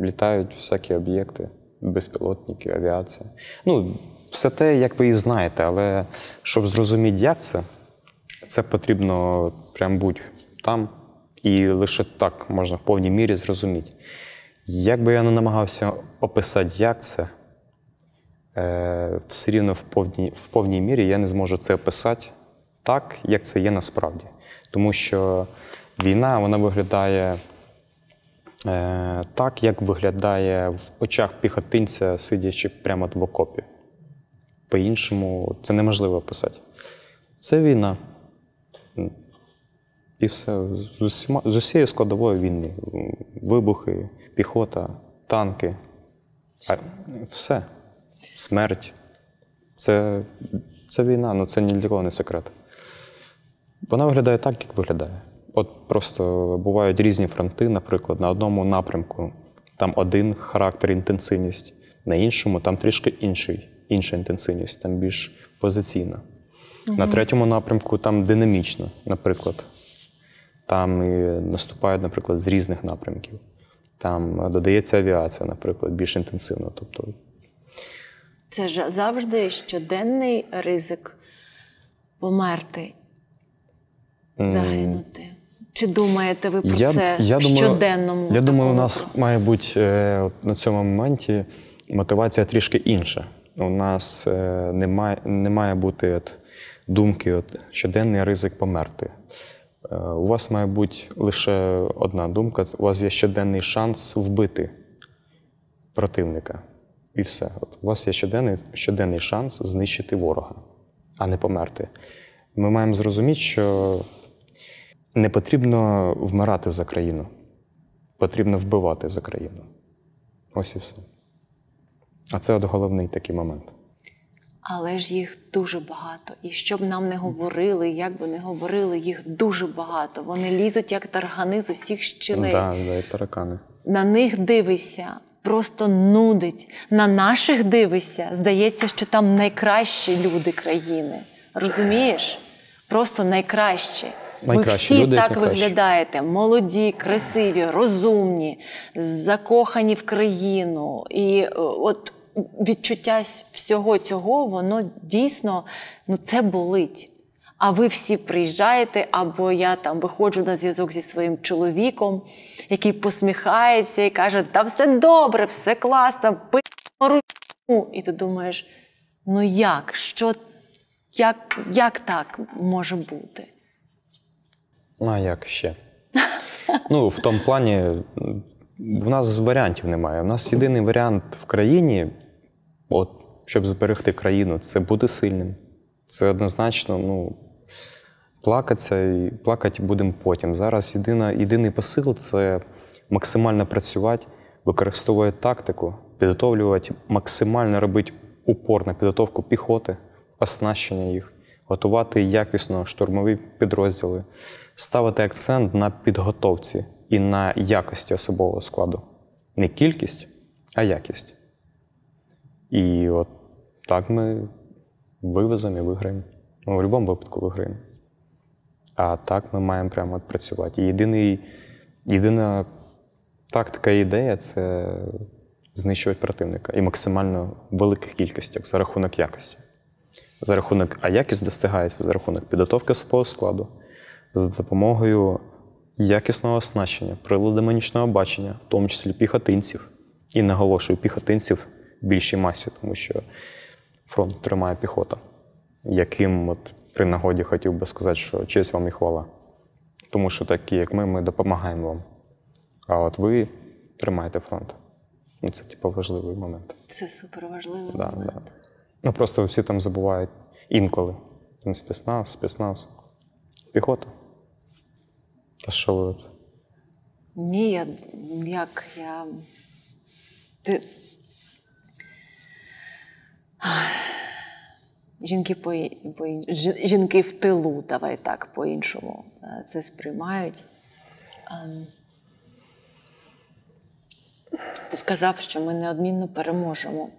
Літають всякі об'єкти, безпілотники, авіація. Ну, все те, як ви і знаєте, але щоб зрозуміти, як це, це потрібно прям бути там, і лише так можна в повній мірі зрозуміти. Як би я не намагався описати, як це, е, все рівно в повній, в повній мірі я не зможу це описати так, як це є насправді. Тому що війна вона виглядає так, як виглядає в очах піхотинця, сидячи прямо в окопі. По-іншому це неможливо описати. Це війна. І все. З, усіма, з усією складовою війни. Вибухи, піхота, танки. А, все. Смерть. Це, це війна, ну це ні для кого не секрет. Вона виглядає так, як виглядає. От просто бувають різні фронти, наприклад, на одному напрямку там один характер, інтенсивність, на іншому там трішки інший, інша інтенсивність, там більш позиційна. На третьому напрямку там динамічно, наприклад. Там і наступають, наприклад, з різних напрямків. Там додається авіація, наприклад, більш інтенсивно. Тобто Це ж завжди щоденний ризик померти, загинути. Чи думаєте ви про це в думаю, щоденному? Я думаю, у нас має бути е, на цьому моменті мотивація трішки інша. У нас е, не, має, не має бути от, думки, от, щоденний ризик померти. Е, у вас має бути лише одна думка: у вас є щоденний шанс вбити противника. І все. От у вас є щоденний, щоденний шанс знищити ворога, а не померти. Ми маємо зрозуміти, що не потрібно вмирати за країну. Потрібно вбивати за країну. Ось і все. А це от головний такий момент. Але ж їх дуже багато. І що б нам не говорили, як би не говорили, їх дуже багато. Вони лізуть як таргани з усіх щілей. Да, да, і таракани. На них дивишся, просто нудить. На наших дивишся, здається, що там найкращі люди країни. Розумієш? Просто найкращі. Ви всі люди, так найкращі. виглядаєте: молоді, красиві, розумні, закохані в країну. І е, от відчуття всього цього, воно дійсно ну, це болить. А ви всі приїжджаєте, або я там виходжу на зв'язок зі своїм чоловіком, який посміхається і каже: Та все добре, все класно, пи ру». І ти думаєш, ну як? Що, як, як так може бути? Ну, а як ще? Ну, в тому плані, в нас варіантів немає. У нас єдиний варіант в країні, от, щоб зберегти країну, це бути сильним. Це однозначно, ну, плакатися і плакати будемо потім. Зараз єдина, єдиний посил це максимально працювати, використовувати тактику, підготовлювати, максимально робити упор на підготовку піхоти, оснащення їх, готувати якісно штурмові підрозділи, ставити акцент на підготовці і на якості особового складу. Не кількість, а якість. І от так ми вивеземо і виграємо. Ну, в будь-якому випадку виграємо. А так ми маємо прямо от працювати. І єдиний, єдина тактика і ідея це знищувати противника і максимально в великих кількостях за рахунок якості. За рахунок, а якість достигається за рахунок підготовки особового складу, за допомогою якісного оснащення, приладами нічного бачення, в тому числі піхотинців. І наголошую піхотинців в більшій масі, тому що фронт тримає піхота, яким от при нагоді хотів би сказати, що честь вам і хвала. Тому що такі, як ми, ми допомагаємо вам. А от ви тримаєте фронт. Ну, це типу важливий момент. Це суперважливий Да, момент. да. Ну просто всі там забувають інколи. Там спецназ, спецназ. Піхота. Та що ви це? Ні, я як я. Ти... Жінки по, по жінки в тилу, давай так по-іншому е, це сприймають. Ем, Ти сказав, що ми неодмінно переможемо.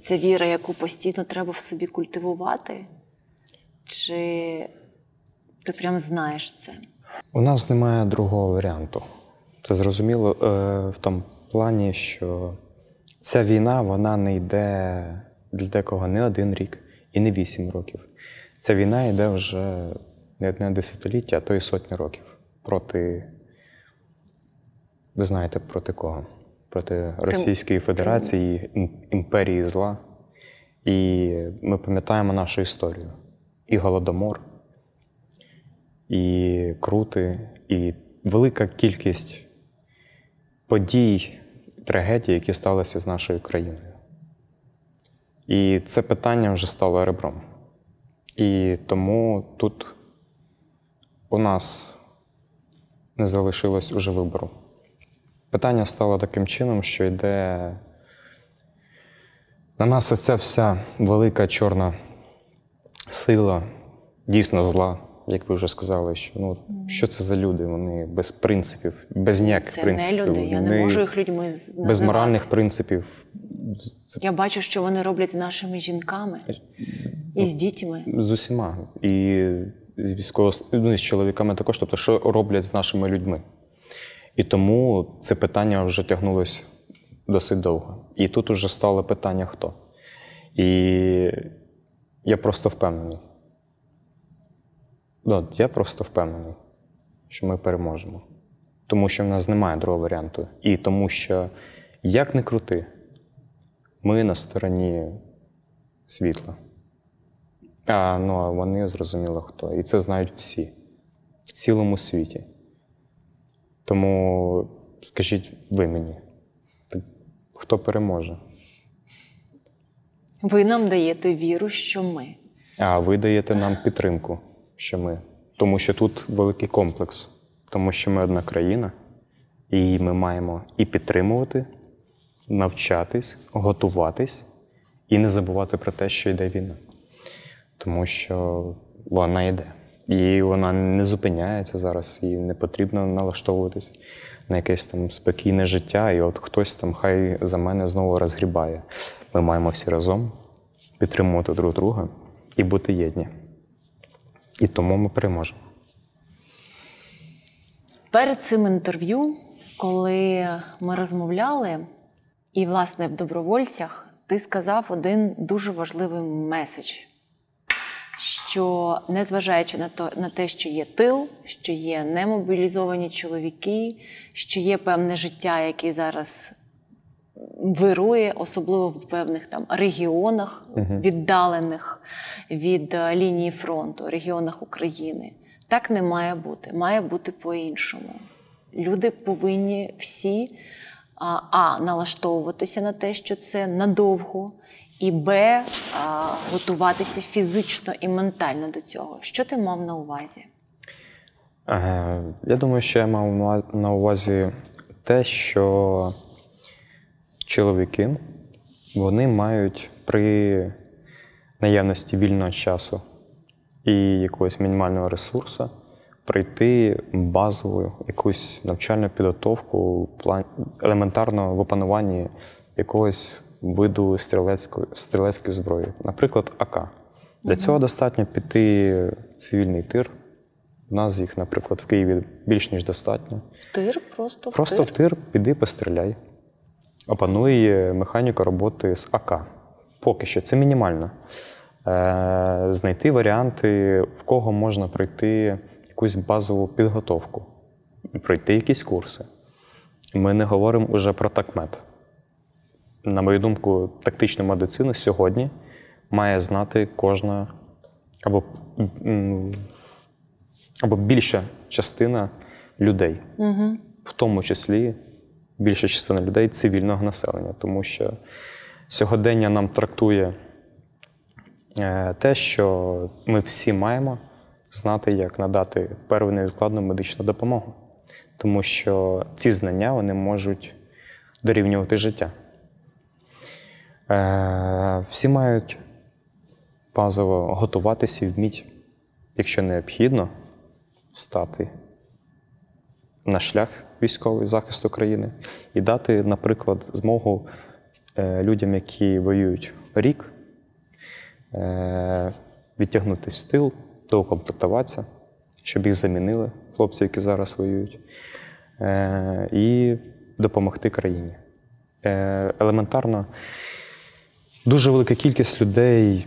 Це віра, яку постійно треба в собі культивувати? Чи ти прям знаєш це? У нас немає другого варіанту. Це зрозуміло е, в тому плані, що ця війна вона не йде для декого не один рік і не вісім років. Ця війна йде вже не одне десятиліття, а то й сотні років. Проти, ви знаєте, проти кого? Проти Російської Федерації, імперії зла. І ми пам'ятаємо нашу історію. І Голодомор, і крути, і велика кількість подій, трагедій, які сталися з нашою країною. І це питання вже стало ребром. І тому тут у нас не залишилось уже вибору. Питання стало таким чином, що йде на нас оця вся велика чорна сила, дійсно зла, як ви вже сказали, що ну, що це за люди? Вони без принципів, без ніяких Це принципів. не люди, я не можу їх людьми з- без моральних принципів. Це Я бачу, що вони роблять з нашими жінками і з дітьми. з усіма. І з військово ну, з чоловіками також, тобто, що роблять з нашими людьми. І тому це питання вже тягнулося досить довго. І тут уже стало питання хто. І я просто впевнений. Ну, я просто впевнений, що ми переможемо. Тому що в нас немає другого варіанту. І тому що, як не крути, ми на стороні світла. А, ну, а вони зрозуміло хто. І це знають всі в цілому світі. Тому скажіть ви мені, хто переможе? Ви нам даєте віру, що ми. А ви даєте нам підтримку, що ми. Тому що тут великий комплекс, тому що ми одна країна, і ми маємо і підтримувати, навчатись, готуватись і не забувати про те, що йде війна. Тому що вона йде. І вона не зупиняється зараз, і не потрібно налаштовуватись на якесь там спокійне життя, і от хтось там хай за мене знову розгрібає. Ми маємо всі разом підтримувати друг друга і бути єдні. І тому ми переможемо. Перед цим інтерв'ю, коли ми розмовляли, і, власне, в добровольцях, ти сказав один дуже важливий меседж, що незважаючи на то, на те, що є тил, що є немобілізовані чоловіки, що є певне життя, яке зараз вирує, особливо в певних там регіонах, віддалених від е, лінії фронту, регіонах України. Так не має бути. Має бути по-іншому. Люди повинні всі а, а налаштовуватися на те, що це надовго, і б а, готуватися фізично і ментально до цього. Що ти мав на увазі? Е, Я думаю, що я мав на- на увазі те, що чоловіки вони мають при наявності вільного часу і якогось мінімального ресурсу пройти базову якусь навчальну підготовку в плані в опануванні якогось виду стрілецької, стрілецької зброї, наприклад, АК. Для цього достатньо піти в цивільний тир. У нас їх, наприклад, в Києві більш ніж достатньо. В тир, просто в Просто в тир. тир піди постріляй. Опануй е, механіку роботи з АК. Поки що це мінімально. Е, знайти варіанти, в кого можна пройти якусь базову підготовку, пройти якісь курси. Ми не говоримо уже про такмет. На мою думку, тактичну медицину сьогодні має знати кожна або, або більша частина людей Угу. в тому числі більша частина людей цивільного населення, тому що сьогодення нам трактує е, те, що ми всі маємо знати, як надати перву невідкладну медичну допомогу, тому що ці знання вони можуть дорівнювати життя. Е, Всі мають базово готуватися і вміть, якщо необхідно, встати на шлях військовий захисту країни і дати, наприклад, змогу е, людям, які воюють рік, е, відтягнутися в тил, доукомплектуватися, щоб їх замінили, хлопці, які зараз воюють, е, і допомогти країні. Елементарно, дуже велика кількість людей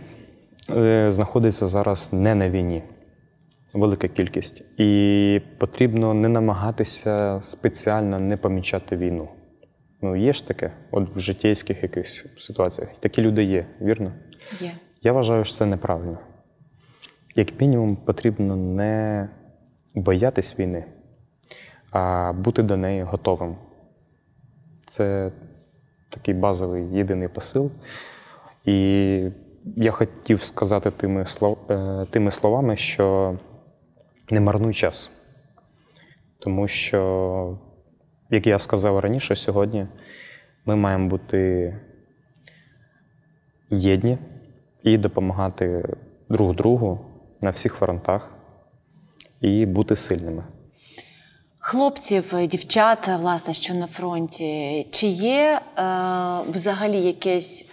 знаходиться зараз не на війні велика кількість. І потрібно не намагатися спеціально не помічати війну. Ну, є ж таке, от в життєйських якихось ситуаціях. Такі люди є, вірно? Є. Я вважаю, що це неправильно. Як мінімум, потрібно не боятись війни, а бути до неї готовим. Це такий базовий єдиний посил. І я хотів сказати тими, слов, е, тими словами, що не марнуй час. Тому що, як я сказав раніше, сьогодні ми маємо бути єдні і допомагати друг другу на всіх фронтах і бути сильними. Хлопців, е, дівчат, власне, що на фронті, чи є е, взагалі якесь.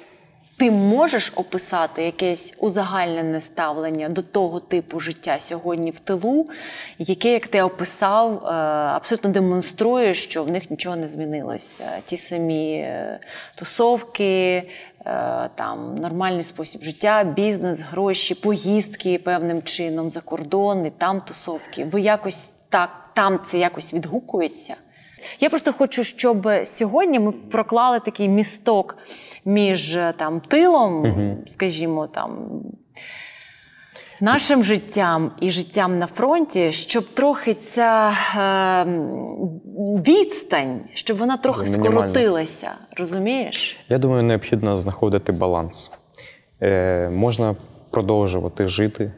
Ти можеш описати якесь узагальнене ставлення до того типу життя сьогодні в тилу, яке, як ти описав, е, абсолютно демонструє, що в них нічого не змінилося. Ті самі е, тусовки, е, там нормальний спосіб життя, бізнес, гроші, поїздки певним чином за кордон, і там тусовки. Ви якось так там це якось відгукується. Я просто хочу, щоб сьогодні ми проклали такий місток між е, там тилом, скажімо, там. Нашим життям і життям на фронті, щоб трохи ця е, відстань, щоб вона трохи Мінімальна. скоротилася, розумієш? Я думаю, необхідно знаходити баланс. Е, можна продовжувати жити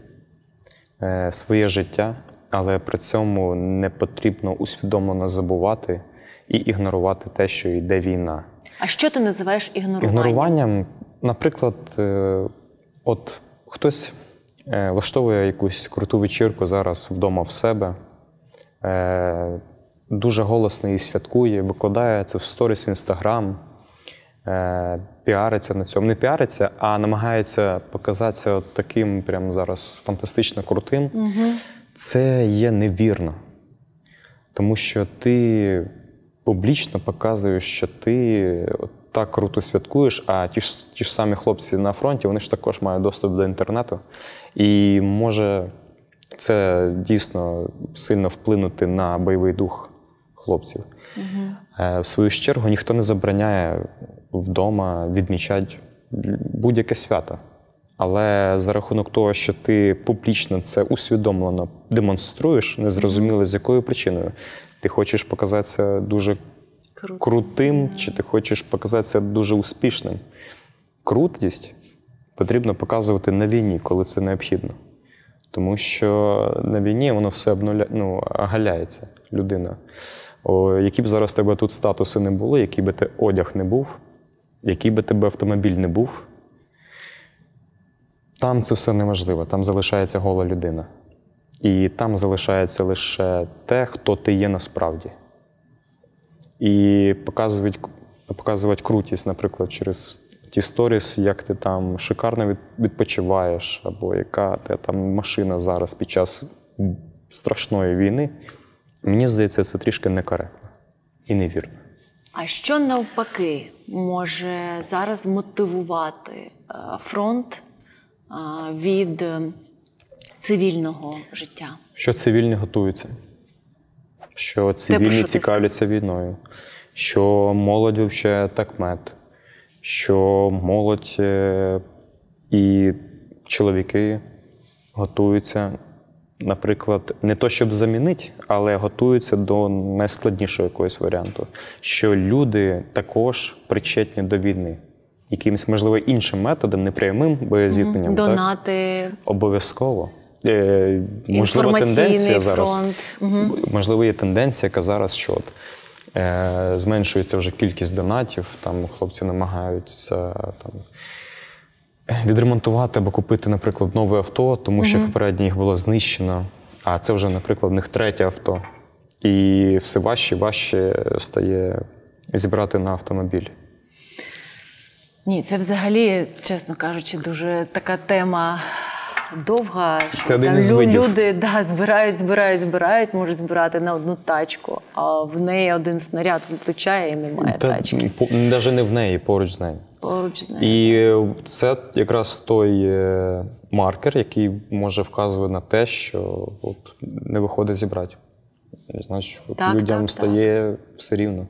е, своє життя, але при цьому не потрібно усвідомлено забувати і ігнорувати те, що йде війна. А що ти називаєш ігноруванням? Ігноруванням Наприклад, е, от хтось е, влаштовує якусь круту вечірку зараз вдома в себе, е, дуже голосно її святкує, викладає це в сторіс в інстаграм, піариться на цьому. Не піариться, а намагається показатися от таким прям зараз фантастично крутим. Це є невірно. Тому що ти публічно показуєш, що ти так круто святкуєш, а ті ж, ті ж самі хлопці на фронті, вони ж також мають доступ до інтернету. І може це дійсно сильно вплинути на бойовий дух хлопців. Е, В свою чергу ніхто не забороняє вдома відмічати будь-яке свято. Але за рахунок того, що ти публічно це усвідомлено демонструєш, незрозуміло з якою причиною. Ти хочеш показатися дуже Круто. крутим, чи ти хочеш показатися дуже успішним. Крутість потрібно показувати на війні, коли це необхідно. Тому що на війні воно все обнуля... ну, оголяється, людина. О, які б зараз тебе тут статуси не були, який би ти одяг не був, який би тебе автомобіль не був, там це все неможливо, там залишається гола людина. І там залишається лише те, хто ти є насправді. І показувати, показувати крутість, наприклад, через ті сторіс, як ти там шикарно відпочиваєш, або яка ти там машина зараз під час страшної війни. Мені здається, це трішки некоректно і невірно. А що навпаки може зараз мотивувати е, фронт е, від цивільного життя? Що цивільні готуються, що цивільні що цікавляться війною, що молодь вивчає такмет, що молодь е, і чоловіки готуються, наприклад, не то щоб замінити, але готуються до найскладнішого якогось варіанту. Що люди також причетні до війни. Якимось, можливо, іншим методом, не прямим боєзіткненням. так? Донати, Обов'язково. Е, можливо, тенденція зараз. фронт. Можливо, є тенденція, яка зараз що от, е, зменшується вже кількість донатів. Там хлопці намагаються там, відремонтувати або купити, наприклад, нове авто, тому що попереднє їх було знищено. А це вже, наприклад, в них третє авто. І все важче і важче стає зібрати на автомобіль. Ні, це взагалі, чесно кажучи, дуже така тема довга. Що Це один там лю- люди да, збирають, збирають, збирають, можуть збирати на одну тачку, а в неї один снаряд влучає і немає тачки. Навіть не в неї, поруч з нею. Поруч з нею. І це якраз той е, маркер, який може вказувати на те, що от, не виходить зібрати. Значить, от Так, людям так, стає все рівно.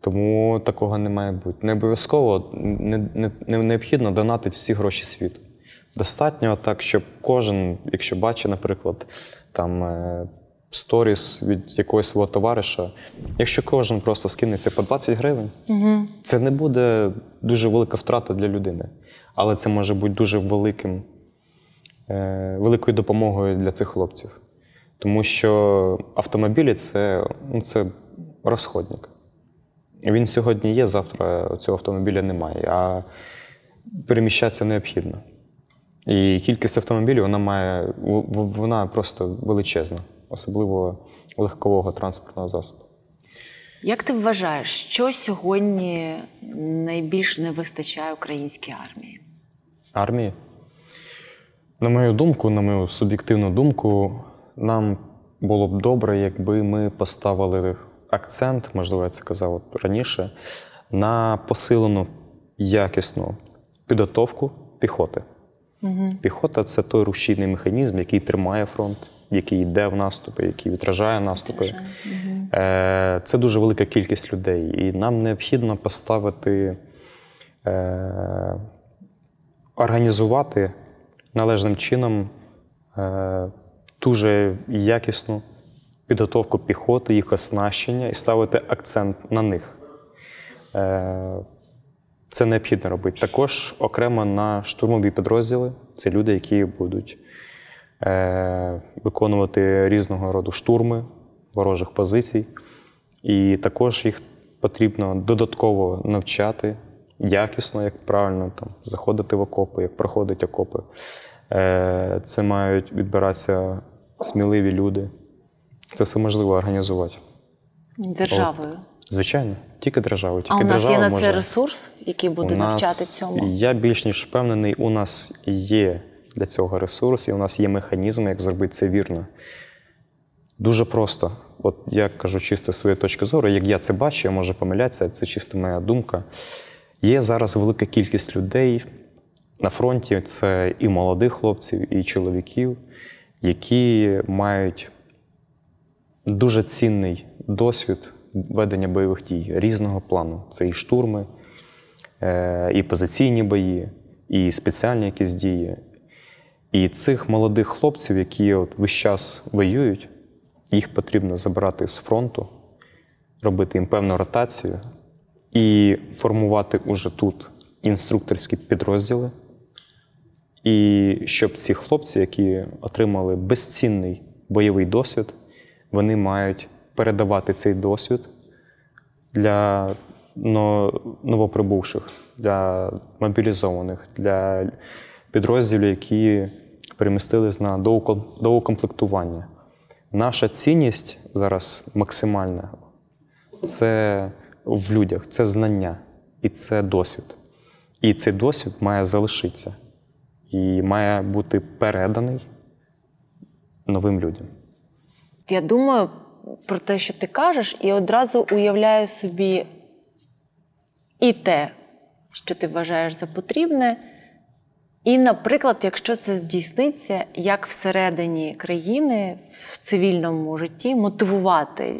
Тому такого не має бути. Не обов'язково не, не, не необхідно донатити всі гроші світу. Достатньо так, щоб кожен, якщо бачить, наприклад, там е, сторіс від якогось свого товариша, якщо кожен просто скинеться по 20 гривень, це не буде дуже велика втрата для людини. Але це може бути дуже великим, е, великою допомогою для цих хлопців. Тому що автомобілі це, ну, це розходник. Він сьогодні є, завтра цього автомобіля немає, а переміщатися необхідно. І кількість автомобілів вона має вона просто величезна, особливо легкового транспортного засобу. Як ти вважаєш, що сьогодні найбільш не вистачає українській армії? армії. На мою думку, на мою суб'єктивну думку, нам було б добре, якби ми поставили акцент, можливо, я це казав раніше, на посилену якісну підготовку піхоти. Піхота це той рушійний механізм, який тримає фронт, який йде в наступи, який відражає наступи. Е, Це дуже велика кількість людей. І нам необхідно поставити. Е, організувати належним чином е, дуже якісну підготовку піхоти, їх оснащення і ставити акцент на них. Це необхідно робити. Також окремо на штурмові підрозділи це люди, які будуть е, виконувати різного роду штурми ворожих позицій. І також їх потрібно додатково навчати якісно, як правильно там, заходити в окопи, як проходити окопи. Е, Це мають відбиратися сміливі люди. Це все можливо організувати. Державою. Звичайно, тільки держава. Тільки А у нас держава є на може. це ресурс, який буде У нас- навчати цьому. Я більш ніж впевнений, у нас є для цього ресурс, і у нас є механізми, як зробити це вірно. Дуже просто. От я кажу чисто з своєї точки зору, як я це бачу, я можу помилятися, це чисто моя думка. Є зараз велика кількість людей на фронті, це і молодих хлопців, і чоловіків, які мають дуже цінний досвід ведення бойових дій різного плану. Це і штурми, е, і позиційні бої, і спеціальні якісь дії. І цих молодих хлопців, які от весь час воюють, їх потрібно забирати з фронту, робити їм певну ротацію і формувати уже тут інструкторські підрозділи. І щоб ці хлопці, які отримали безцінний бойовий досвід, вони мають передавати цей досвід для новоприбувших, для мобілізованих, для підрозділів, які перемістились на доуком- доукомплектування. Наша цінність зараз максимальна це в людях, це знання і це досвід. І цей досвід має залишитися і має бути переданий новим людям. Я думаю про те, що ти кажеш, і одразу уявляю собі і те, що ти вважаєш за потрібне. І, наприклад, якщо це здійсниться, як всередині країни в цивільному житті мотивувати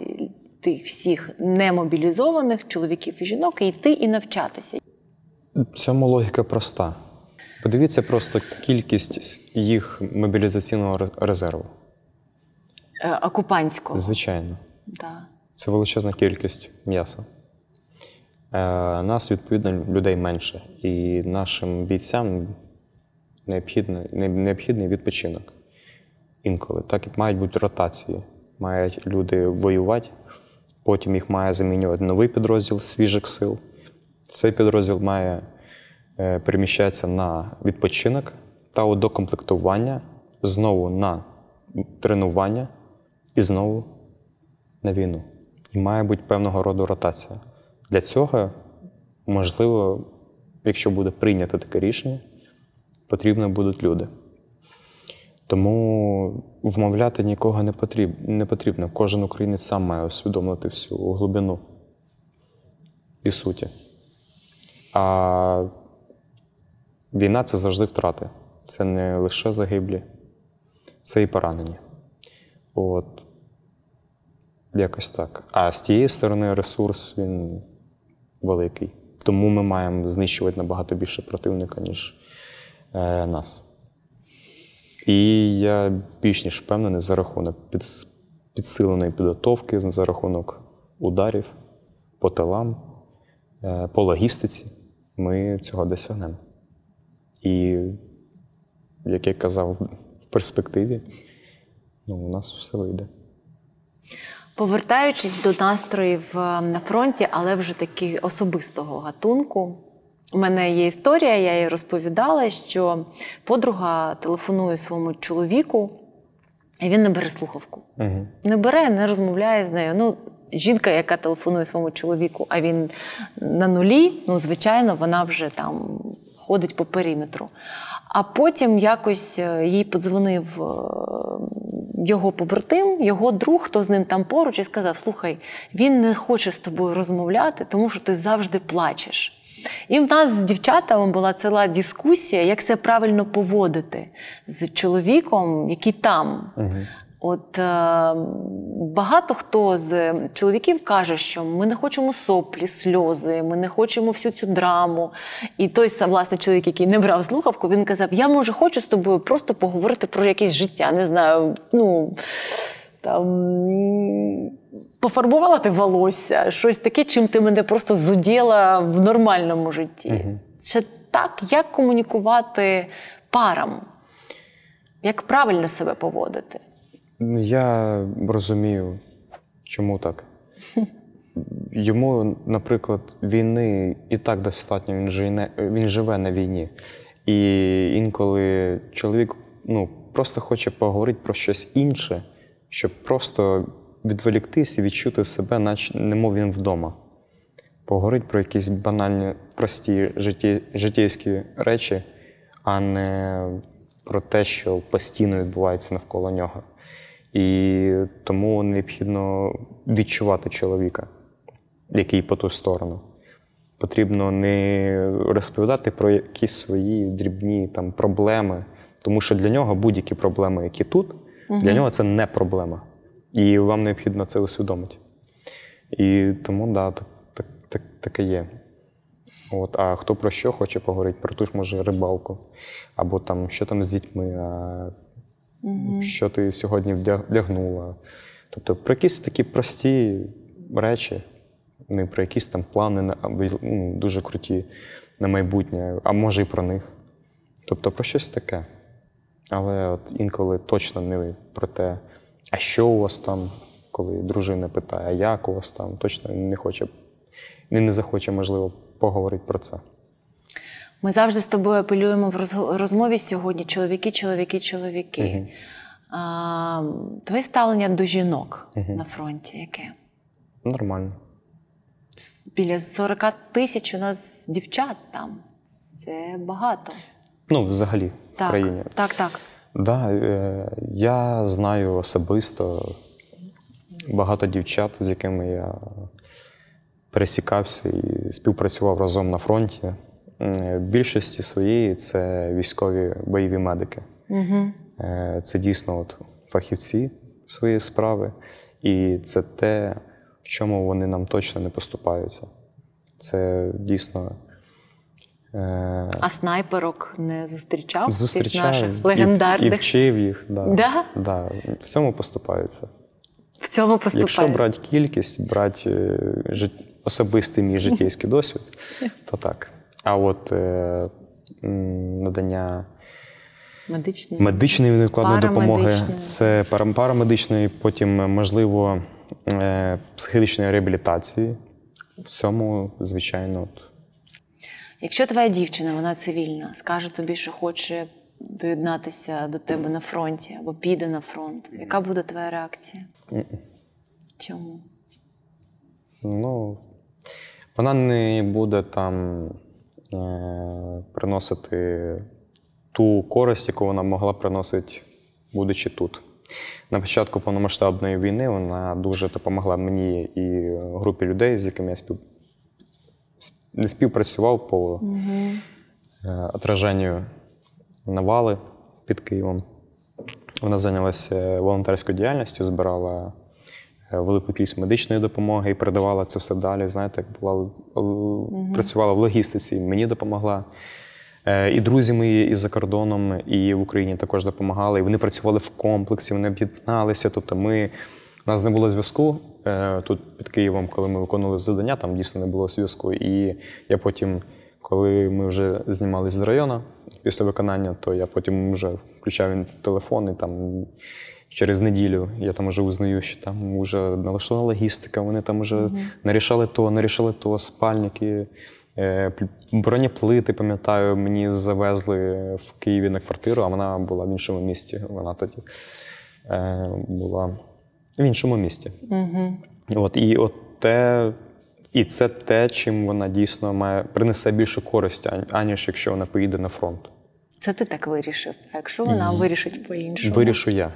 тих всіх немобілізованих чоловіків і жінок і йти і навчатися. В цьому логіка проста. Подивіться просто кількість їх мобілізаційного резерву. Е, Окупантського. Звичайно, Да. це величезна кількість м'яса. Е, нас, відповідно, людей менше. І нашим бійцям необхідний, необхідний відпочинок. Інколи. Так і мають бути ротації. Мають люди воювати, потім їх має замінювати новий підрозділ свіжих сил. Цей підрозділ має е, переміщатися на відпочинок та докомплектування, знову на тренування і знову на війну. І має бути певного роду ротація. Для цього, можливо, якщо буде прийнято таке рішення, потрібні будуть люди. Тому вмовляти нікого не потрібно. Не потрібно. Кожен українець сам має усвідомити всю глибину і суті. А війна це завжди втрати. Це не лише загиблі, це і поранені. От. Якось так. А з тієї сторони ресурс він великий. Тому ми маємо знищувати набагато більше противника, ніж е, нас. І я більш ніж впевнений за рахунок під, підсиленої підготовки, за рахунок ударів по тилам, е, по логістиці, ми цього досягнемо. І, як я казав, в перспективі ну, у нас все вийде. Повертаючись до настроїв е, на фронті, але вже таки особистого гатунку. У мене є історія, я їй розповідала, що подруга телефонує своєму чоловіку, і він не бере слухавку. Угу. Не бере, не розмовляє з нею. Ну, жінка, яка телефонує своєму чоловіку, а він на нулі, ну, звичайно, вона вже там ходить по периметру. А потім якось е, їй подзвонив е, його побратим, його друг, хто з ним там поруч, і сказав: Слухай, він не хоче з тобою розмовляти, тому що ти завжди плачеш. І в нас з дівчатами була ціла дискусія, як це правильно поводити з чоловіком, який там. От е, багато хто з чоловіків каже, що ми не хочемо соплі, сльози, ми не хочемо всю цю драму. І той сам власне чоловік, який не брав слухавку, він казав: Я може хочу з тобою просто поговорити про якесь життя. Не знаю, ну там пофарбувала ти волосся, щось таке, чим ти мене просто зуділа в нормальному житті. Це так, як комунікувати парам, як правильно себе поводити. Я розумію, чому так. Йому, наприклад, війни і так достатньо, він, живе, він живе на війні. І інколи чоловік ну, просто хоче поговорити про щось інше, щоб просто відволіктись і відчути себе, наче немов він вдома. Поговорити про якісь банальні, прості житті, життєйські речі, а не про те, що постійно відбувається навколо нього. І тому необхідно відчувати чоловіка, який по ту сторону. Потрібно не розповідати про якісь свої дрібні там, проблеми, тому що для нього будь-які проблеми, які тут, для нього це не проблема. І вам необхідно це усвідомити. І тому, да, так, так, так, таке є. От, а хто про що хоче поговорити? Про ту ж може рибалку, або там, що там з дітьми, а що ти сьогодні вдягнула. Тобто про якісь такі прості речі, не про якісь там плани на- ну, дуже круті на майбутнє, а може і про них. Тобто про щось таке. Але от інколи точно не про те, а що у вас там, коли дружина питає, а як у вас там, точно не хоче, не захоче, можливо, поговорити про це. Ми завжди з тобою апелюємо в розмові сьогодні: чоловіки, чоловіки, чоловіки. А, твоє ставлення до жінок на фронті яке? Нормально. Біля 40 тисяч у нас дівчат там. Це багато. Ну, взагалі, в Так, країні. так, так. Да, е, я знаю особисто багато дівчат, з якими я пересікався і співпрацював разом на фронті. В більшості своєї це військові бойові медики. Угу. Це дійсно от фахівці своєї справи, і це те, в чому вони нам точно не поступаються. Це дійсно. е, А снайперок не зустрічав? Тих Зустрічаю наших і, і легендарних. вчив їх. Да. Да? Да. В цьому поступаються. В цьому поступає. Якщо брати кількість, брати е, жит- особистий мій життєйський досвід, (laughs) то так. А от е, надання Медичний. медичної невідкладної допомоги, це пара- парамедичної, потім, е, можливо, е, психологічної реабілітації. В цьому, звичайно, от, Якщо твоя дівчина, вона цивільна, скаже тобі, що хоче доєднатися до тебе на фронті або піде на фронт, яка буде твоя реакція? Чому? Ну, вона не буде там приносити ту користь, яку вона могла приносити, будучи тут. На початку повномасштабної війни вона дуже допомогла мені і групі людей, з якими я спів... не співпрацював по е, отраженню навали під Києвом. Вона зайнялася волонтерською діяльністю, збирала е, велику кількість медичної допомоги і передавала це все далі. Знаєте, як була л- працювала в логістиці, мені допомогла. Е, І друзі мої і за кордоном, і в Україні також допомагали. І вони працювали в комплексі, вони об'єдналися. Тобто ми, у нас не було зв'язку е, тут під Києвом, коли ми виконували завдання, там дійсно не було зв'язку. І я потім, коли ми вже знімалися з району після виконання, то я потім вже включав телефон і там через неділю я там вже узнаю, що там вже налаштована логістика, вони там вже нарішали то, нарішали то, спальники. Е, Бронеплити, пам'ятаю, мені завезли в Києві на квартиру, а вона була в іншому місті. Вона тоді е, була в іншому місті. Угу. От, і, от те, і це те, чим вона дійсно має принесе більшу користь, аніж якщо вона поїде на фронт. Це ти так вирішив. А якщо вона вирішить по-іншому? Вирішу я.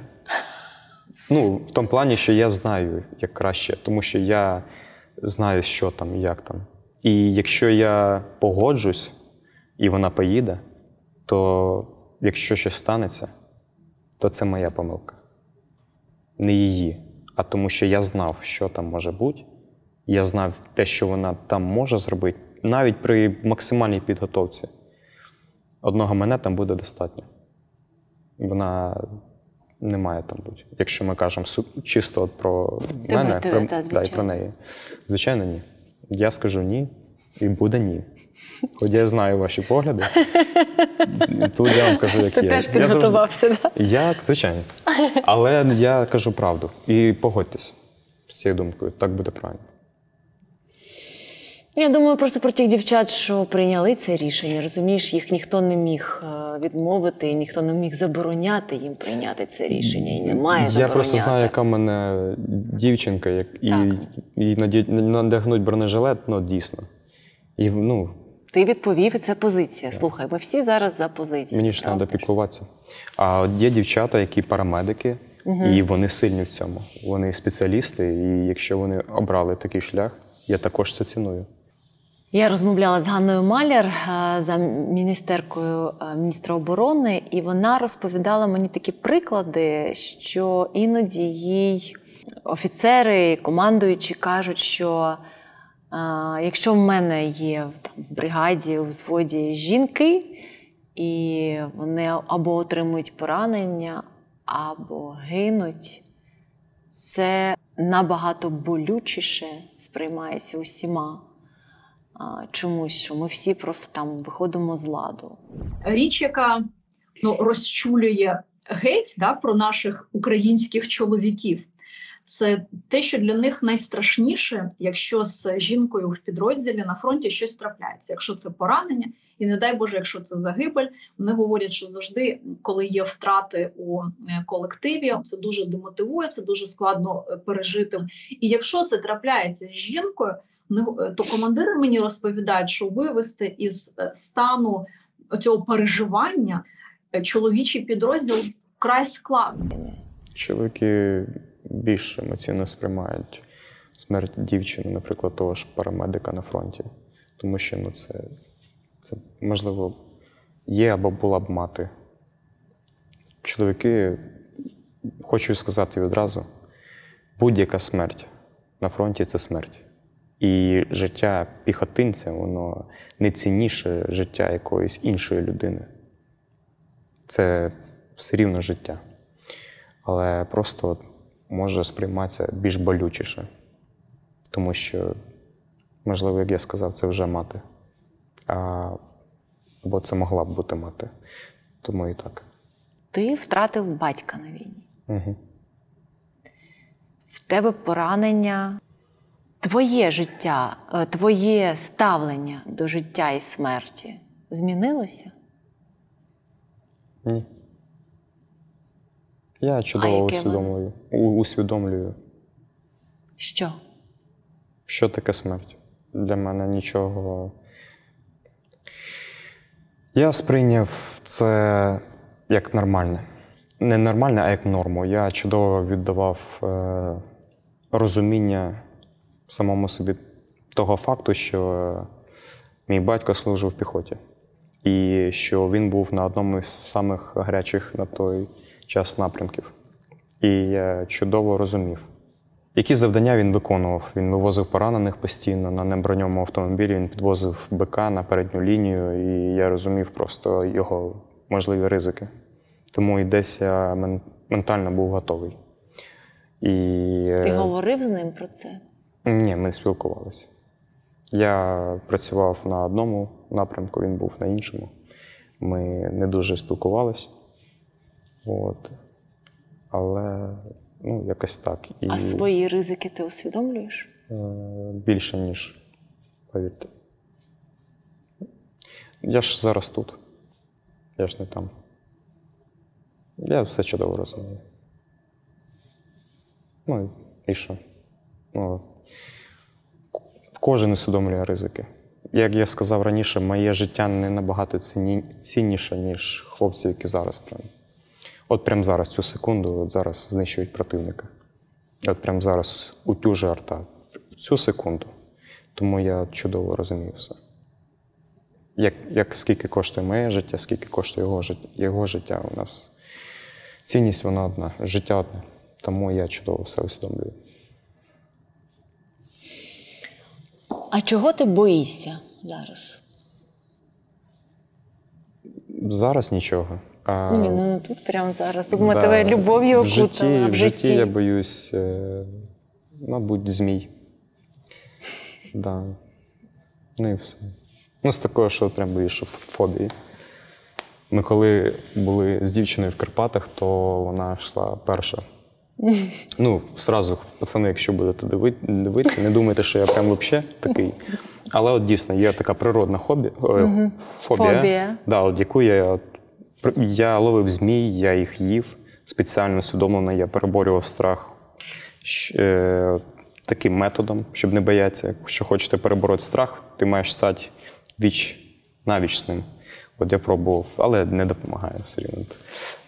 Ну, в тому плані, що я знаю, як краще, тому що я знаю, що там, і як там. І якщо я погоджусь і вона поїде, то якщо щось станеться, то це моя помилка. Не її. А тому, що я знав, що там може бути. Я знав те, що вона там може зробити, навіть при максимальній підготовці. Одного мене там буде достатньо. Вона не має там бути. Якщо ми кажемо чисто от про Тебе, мене, про, та, да, і про неї. Звичайно, ні. Я скажу ні, і буде ні. Хоч я знаю ваші погляди. (laughs) Тут я вам кажу, як Ти є. теж Я завжди- підготувався, так? я, звичайно. Але я кажу правду. І погодьтесь з цією думкою. Так буде правильно. Я думаю просто про тих дівчат, що прийняли це рішення. Розумієш, їх ніхто не міг е, відмовити, і ніхто не міг забороняти їм прийняти це рішення. І немає Я просто знаю, яка в мене дівчинка, як і, Так. і наді- надягнуть бронежилет, ну дійсно. І ну, Ти відповів, і це позиція. Слухай, ми всі зараз за позицію. мені ж треба піклуватися. А от є дівчата, які парамедики, і вони сильні в цьому. Вони спеціалісти, і якщо вони обрали такий шлях, я також це ціную. Я розмовляла з Ганною Маляр, е, за міністеркою е, міністра оборони, і вона розповідала мені такі приклади, що іноді їй офіцери, командуючі кажуть, що е, якщо в мене є там, в бригаді, у взводі жінки, і вони або отримують поранення, або гинуть, це набагато болючіше сприймається усіма чомусь, що ми всі просто там виходимо з ладу. річ, яка ну, розчулює геть да, про наших українських чоловіків. Це те, що для них найстрашніше, якщо з жінкою в підрозділі на фронті щось трапляється. Якщо це поранення, і не дай Боже, якщо це загибель, вони говорять, що завжди, коли є втрати у е, колективі, це дуже демотивує, це дуже складно е, пережити. І якщо це трапляється з жінкою, то командири мені розповідають, що вивести із е, стану цього переживання е, чоловічий підрозділ вкрай складно. Чоловіки більш емоційно сприймають смерть дівчини, наприклад, того ж парамедика на фронті. Тому що ну, це, це можливо є або була б мати. Чоловіки, хочу сказати відразу, будь-яка смерть на фронті це смерть. І життя піхотинця, воно не цінніше життя якоїсь іншої людини. Це все рівно життя але просто може сприйматися більш болючіше. Тому що, можливо, як я сказав, це вже мати. А, або це могла б бути мати. Тому і так. Ти втратив батька на війні. Угу. В тебе поранення. Твоє життя, е, твоє ставлення до життя і смерті змінилося? Ні. Я чудово усвідомлюю, усвідомлюю, Що? що таке смерть. Для мене нічого. Я сприйняв це як нормальне. Не нормальне, а як норму. Я чудово віддавав е, розуміння самому собі того факту, що е, мій батько служив в піхоті, і що він був на одному із самих гарячих на той час напрямків. І я чудово розумів, які завдання він виконував. Він вивозив поранених постійно на неброньовому автомобілі, він підвозив БК на передню лінію, і я розумів просто його можливі ризики. Тому і десь я ментально був готовий. І, Ти е, говорив з ним про це? Ні, ми спілкувалися. Я працював на одному напрямку, він був на іншому. Ми не дуже спілкувалися. От. Але ну, якось так. І А свої ризики ти усвідомлюєш? е, більше, ніж повірте. Я ж зараз тут. Я ж не там. Я все чудово розумію. Ну, і що? Ну, кожен усвідомлює ризики. Як я сказав раніше, моє життя не набагато цінніше, ніж хлопці, які зараз прям. От прямо зараз, цю секунду, от зараз знищують противника. От прямо зараз утюже арта. Цю секунду. Тому я чудово розумію все. Як, як скільки коштує моє життя, скільки коштує його життя, його життя у нас. Цінність вона одна, життя одне. Тому я чудово все усвідомлюю. А чого ти боїшся зараз? Зараз нічого. А, Ні, ну тут прямо зараз. Думаю, да, тебе любов'ю в житті, окутала. в житті я боюсь, е, мабуть, змій. Да. Ну і все. Ну, з такого, що прям боюсь, що фобії. Ми коли були з дівчиною в Карпатах, то вона йшла перша. Ну, зразу, пацани, якщо будете диви- дивитися, не думайте, що я прям взагалі такий. Але от дійсно є така природна хобі, е, фобія, Фобія. Да, от яку я, от, я ловив змій, я їх їв спеціально усвідомлено, я переборював страх е, таким методом, щоб не боятися. Якщо хочете перебороти страх, ти маєш стати віч навіч з ним. От я пробував, але не допомагає все рівно.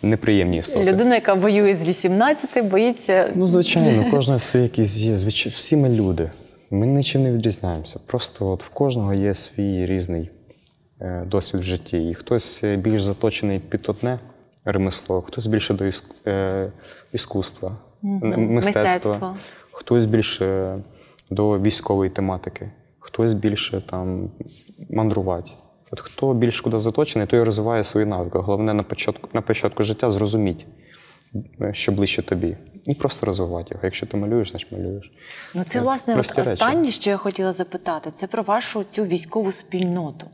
Неприємні істоти. Людина, яка воює з 18, боїться. Ну, звичайно, у кожного свій якийсь є. Звич... Всі ми люди. Ми нічим не відрізняємося. Просто от в кожного є свій різний е, досвід в житті. І хтось е, більш заточений під одне ремесло, хтось більше до іск... е, іскусства, м- мистецтва, Мистецтво. хтось більше до військової тематики, хтось більше там мандрувати. От хто більш куди заточений, той розвиває свої навики. Головне на початку, на початку життя зрозуміти, е, що ближче тобі. І просто розвивати його. Якщо ти малюєш, значить малюєш. Ну, це Е, власне от прості речі. останнє, що я хотіла запитати, це про вашу цю військову спільноту.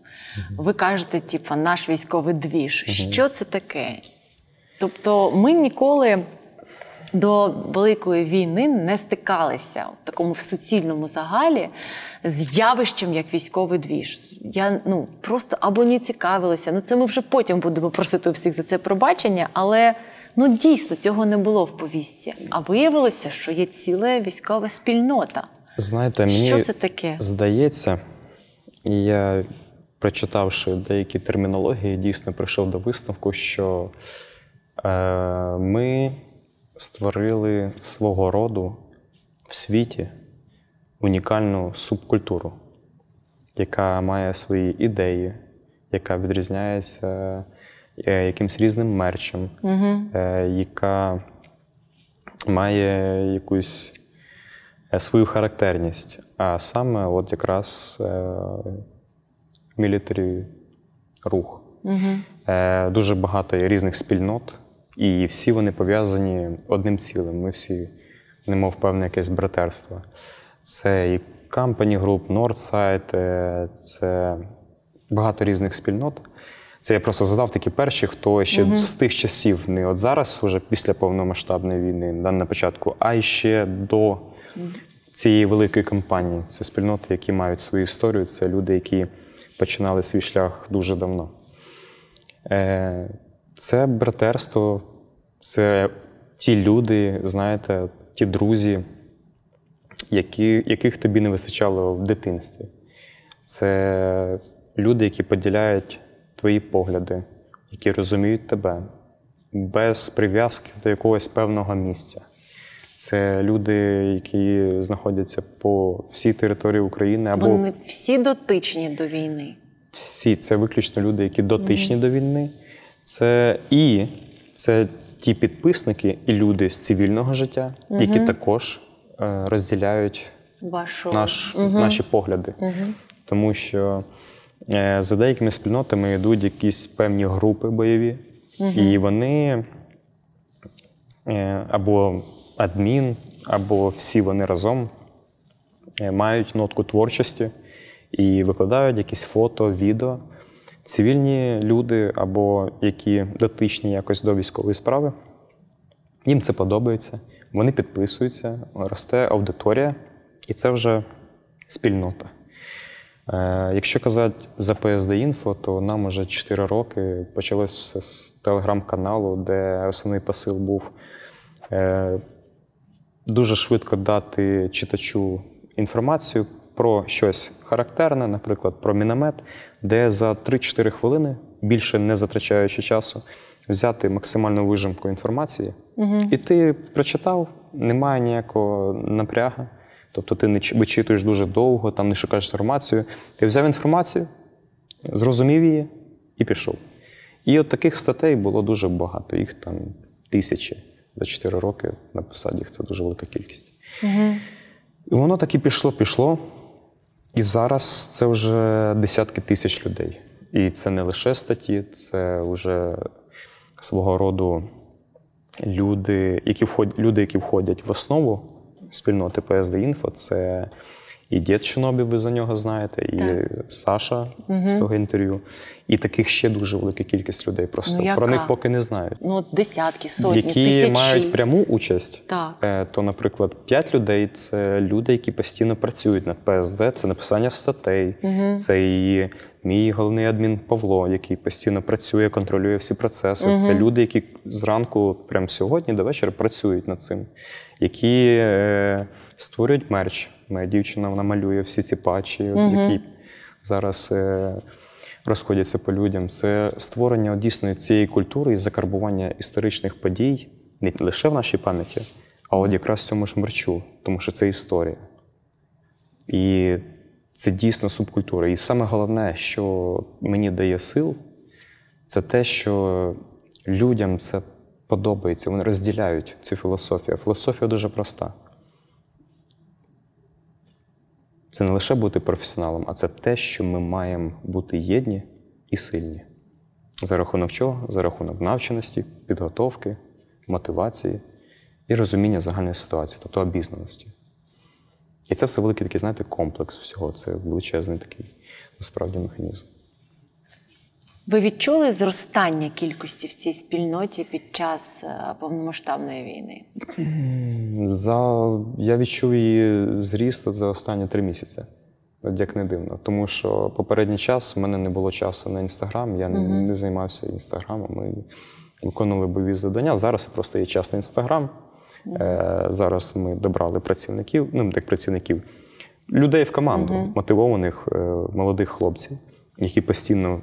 Ви кажете, типа, наш військовий двіж. Що це таке? Тобто, ми ніколи до Великої війни не стикалися в такому в суцільному загалі з явищем як військовий двіж. Я ну просто або не цікавилася. Ну це ми вже потім будемо просити у всіх за це пробачення, але ну дійсно цього не було в повістці. А виявилося, що є ціла військова спільнота. Знаєте, мені Що це таке? здається, я, прочитавши деякі термінології, дійсно прийшов до висновку, що е, ми створили свого роду в світі унікальну субкультуру, яка має свої ідеї, яка відрізняється е, якимсь різним мерчем, е, яка має якусь е, свою характерність. А саме от якраз мілітарі рух. Е, Дуже багато є різних спільнот, і всі вони пов'язані одним цілим. Ми всі немов певне якесь братерство. Це і Company Group, Northside, е, це багато різних спільнот. Це я просто задав такі перші, хто ще з тих часів, не от зараз, вже після повномасштабної війни, на початку, а й ще до цієї великої кампанії. Це спільноти, які мають свою історію, це люди, які починали свій шлях дуже давно. Е, Це братерство, це ті люди, знаєте, ті друзі, які, яких тобі не вистачало в дитинстві. Це люди, які поділяють твої погляди, які розуміють тебе без прив'язки до якогось певного місця. Це люди, які знаходяться по всій території України або Вони всі дотичні до війни. всі це виключно люди, які дотичні до війни. Це і це ті підписники і люди з цивільного життя, які також е, розділяють Вашу наш, наші погляди. Тому що е, за деякими спільнотами йдуть якісь певні групи бойові, і вони е, або адмін, або всі вони разом мають нотку творчості і викладають якісь фото, відео. Цивільні люди або які дотичні якось до військової справи, їм це подобається, вони підписуються, росте аудиторія, і це вже спільнота. Е, якщо казати за PSD Інфо, то нам вже 4 роки почалось все з телеграм-каналу, де основний посил був е, дуже швидко дати читачу інформацію про щось характерне, наприклад, про міномет, де за 3-4 хвилини, більше не затрачаючи часу, взяти максимальну вижимку інформації. І ти прочитав, немає ніякого напрягу. Тобто ти не вичитуєш дуже довго, там не шукаєш інформацію. Ти взяв інформацію, зрозумів її і пішов. І от таких статей було дуже багато, їх там тисячі за 4 роки написати їх це дуже велика кількість. І воно так і пішло, пішло. І зараз це вже десятки тисяч людей. І це не лише статті, це вже свого роду люди, які входять, люди, які входять в основу спільноти PSD Info, це І дід Шинобі, ви за нього знаєте, і Так. Саша з того інтерв'ю. І таких ще дуже велика кількість людей. Просто Ну, яка? про них поки не знають. Ну, десятки, сотні, які тисячі. мають пряму участь, Так. е, то, наприклад, 5 людей це люди, які постійно працюють над ПСД, це написання статей, це і мій головний адмін Павло, який постійно працює, контролює всі процеси. Це люди, які зранку, прямо сьогодні до вечора, працюють над цим, які е, створюють мерч. Моя дівчина вона малює всі ці патчі, які зараз. Е, розходяться по людям. Це створення дійсно цієї культури і закарбування історичних подій не лише в нашій пам'яті, а от якраз в цьому ж мерчу, тому що це історія. І це дійсно субкультура. І саме головне, що мені дає сил, це те, що людям це подобається, вони розділяють цю філософію. Філософія дуже проста. Це не лише бути професіоналом, а це те, що ми маємо бути єдні і сильні. За рахунок чого? За рахунок навченості, підготовки, мотивації і розуміння загальної ситуації, тобто обізнаності. І це все великий такий, знаєте, комплекс всього. Це величезний такий насправді механізм. Ви відчули зростання кількості в цій спільноті під час е, повномасштабної війни? За... Я відчув її зріст за останні три місяці. Як не дивно. Тому що попередній час в мене не було часу на інстаграм, я не- не займався інстаграмом і виконували бойові завдання. Зараз просто є час на інстаграм. Е, зараз ми добрали працівників, ну так працівників, людей в команду, мотивованих е, молодих хлопців, які постійно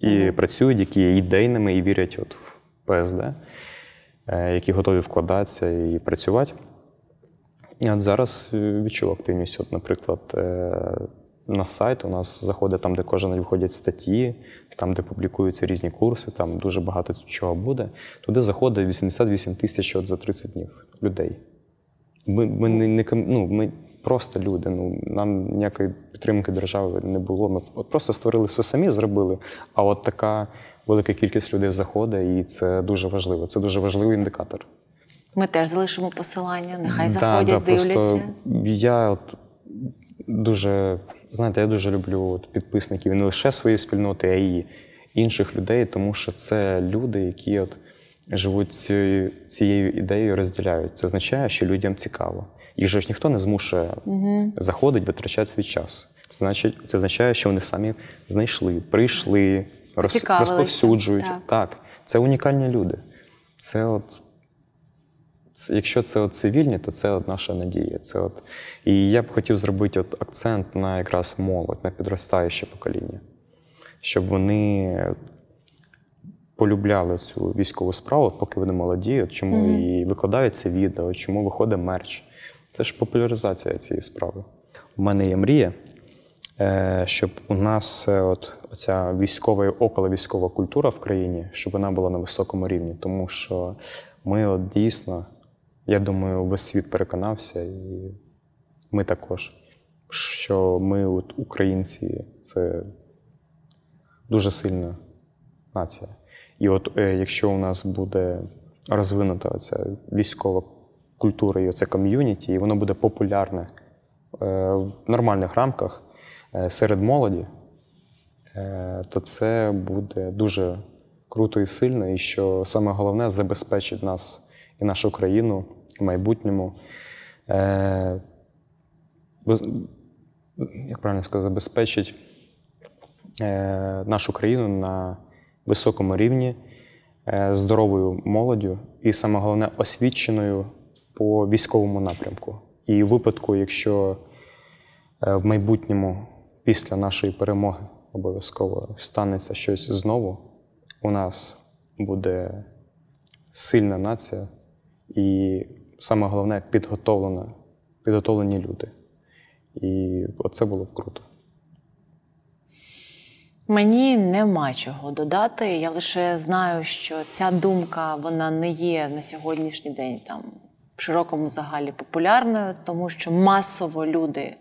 і працюють, які є ідейними і вірять от в ПСД, е, які готові вкладатися і працювати. І от зараз е, відчув активність. От, наприклад, е, на сайт у нас заходить там, де кожен день виходять статті, там, де публікуються різні курси, там дуже багато чого буде. Туди заходить 88 тисяч от за 30 днів людей. Ми, ми, не, не, ну, ми просто люди. Ну, нам ніякої підтримки держави не було. Ми от просто створили все самі, зробили. А от така велика кількість людей заходить, і це дуже важливо. Це дуже важливий індикатор. Ми теж залишимо посилання, нехай заходять, да, дивляться. Просто я от дуже, знаєте, я дуже люблю от підписників не лише своєї спільноти, а й інших людей, тому що це люди, які от живуть цією, цією ідеєю, розділяють. Це означає, що людям цікаво. Їх же ж ніхто не змушує заходить, витрачати свій час. Це значить, це означає, що вони самі знайшли, прийшли, роз, розповсюджують. так. так, це унікальні люди. Це от це, якщо це от цивільні, то це от наша надія. Це от, і я б хотів зробити от акцент на якраз молодь, на підростаюче покоління, щоб вони полюбляли цю військову справу, поки вони молоді, от чому і викладають це відео, чому виходить мерч. Це ж популяризація цієї справи. У мене є мрія, е, щоб у нас е, от оця військова і околовійськова культура в країні, щоб вона була на високому рівні. Тому що ми от дійсно, я думаю, весь світ переконався, і ми також, що ми, от, українці, це дуже сильна нація. І от е, якщо у нас буде розвинута ця військова культура і оце ком'юніті, і воно буде популярне е, в нормальних рамках е, серед молоді, е, то це буде дуже круто і сильно, і що саме головне забезпечить нас і нашу країну в майбутньому. Як правильно сказати, забезпечить нашу країну на високому рівні, здоровою молоддю і саме головне освіченою по військовому напрямку. І у випадку, якщо е, в майбутньому, після нашої перемоги, обов'язково станеться щось знову, у нас буде сильна нація і саме головне підготовлена, підготовлені люди. І оце було б круто. Мені нема чого додати. Я лише знаю, що ця думка вона не є на сьогоднішній день там в широкому загалі популярною, тому що масово люди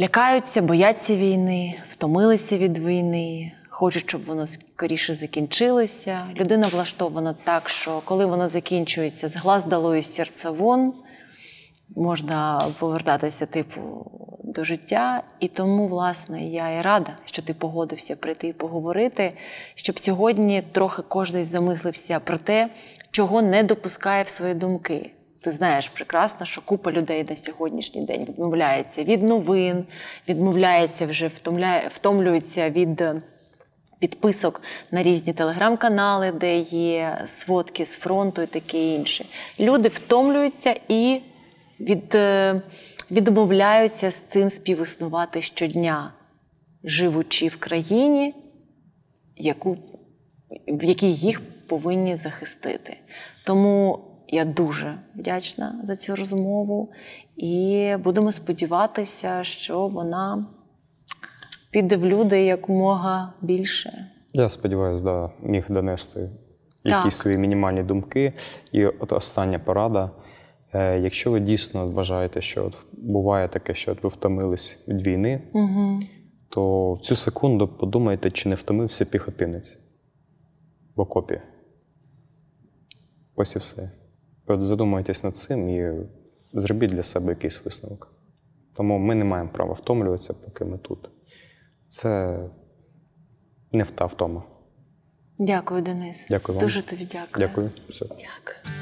лякаються, бояться війни, втомилися від війни, хочуть, щоб воно скоріше закінчилося. Людина влаштована так, що коли воно закінчується, з глаз дало і серця вон. Можна повертатися, типу, до життя. І тому, власне, я і рада, що ти погодився прийти і поговорити, щоб сьогодні трохи кожен замислився про те, чого не допускає в свої думки. Ти знаєш прекрасно, що купа людей на сьогоднішній день відмовляється від новин, відмовляється вже втомляє, втомлюється від е, підписок на різні телеграм-канали, де є сводки з фронту і таке інше. Люди втомлюються і від, е, відмовляються з цим співіснувати щодня, живучи в країні, яку, в якій їх повинні захистити. Тому я дуже вдячна за цю розмову і будемо сподіватися, що вона піде в люди якомога більше. Я сподіваюся, да, міг донести якісь Так. свої мінімальні думки. І от остання порада. Е, якщо ви дійсно вважаєте, що от буває таке, що от ви втомились від війни, Угу. то в цю секунду подумайте, чи не втомився піхотинець в окопі. Ось і все. От задумайтесь над цим і зробіть для себе якийсь висновок. Тому ми не маємо права втомлюватися, поки ми тут. Це не вта втома. Дякую, Денис. Дякую вам. Дуже тобі дякую. Дякую. Все. Дякую.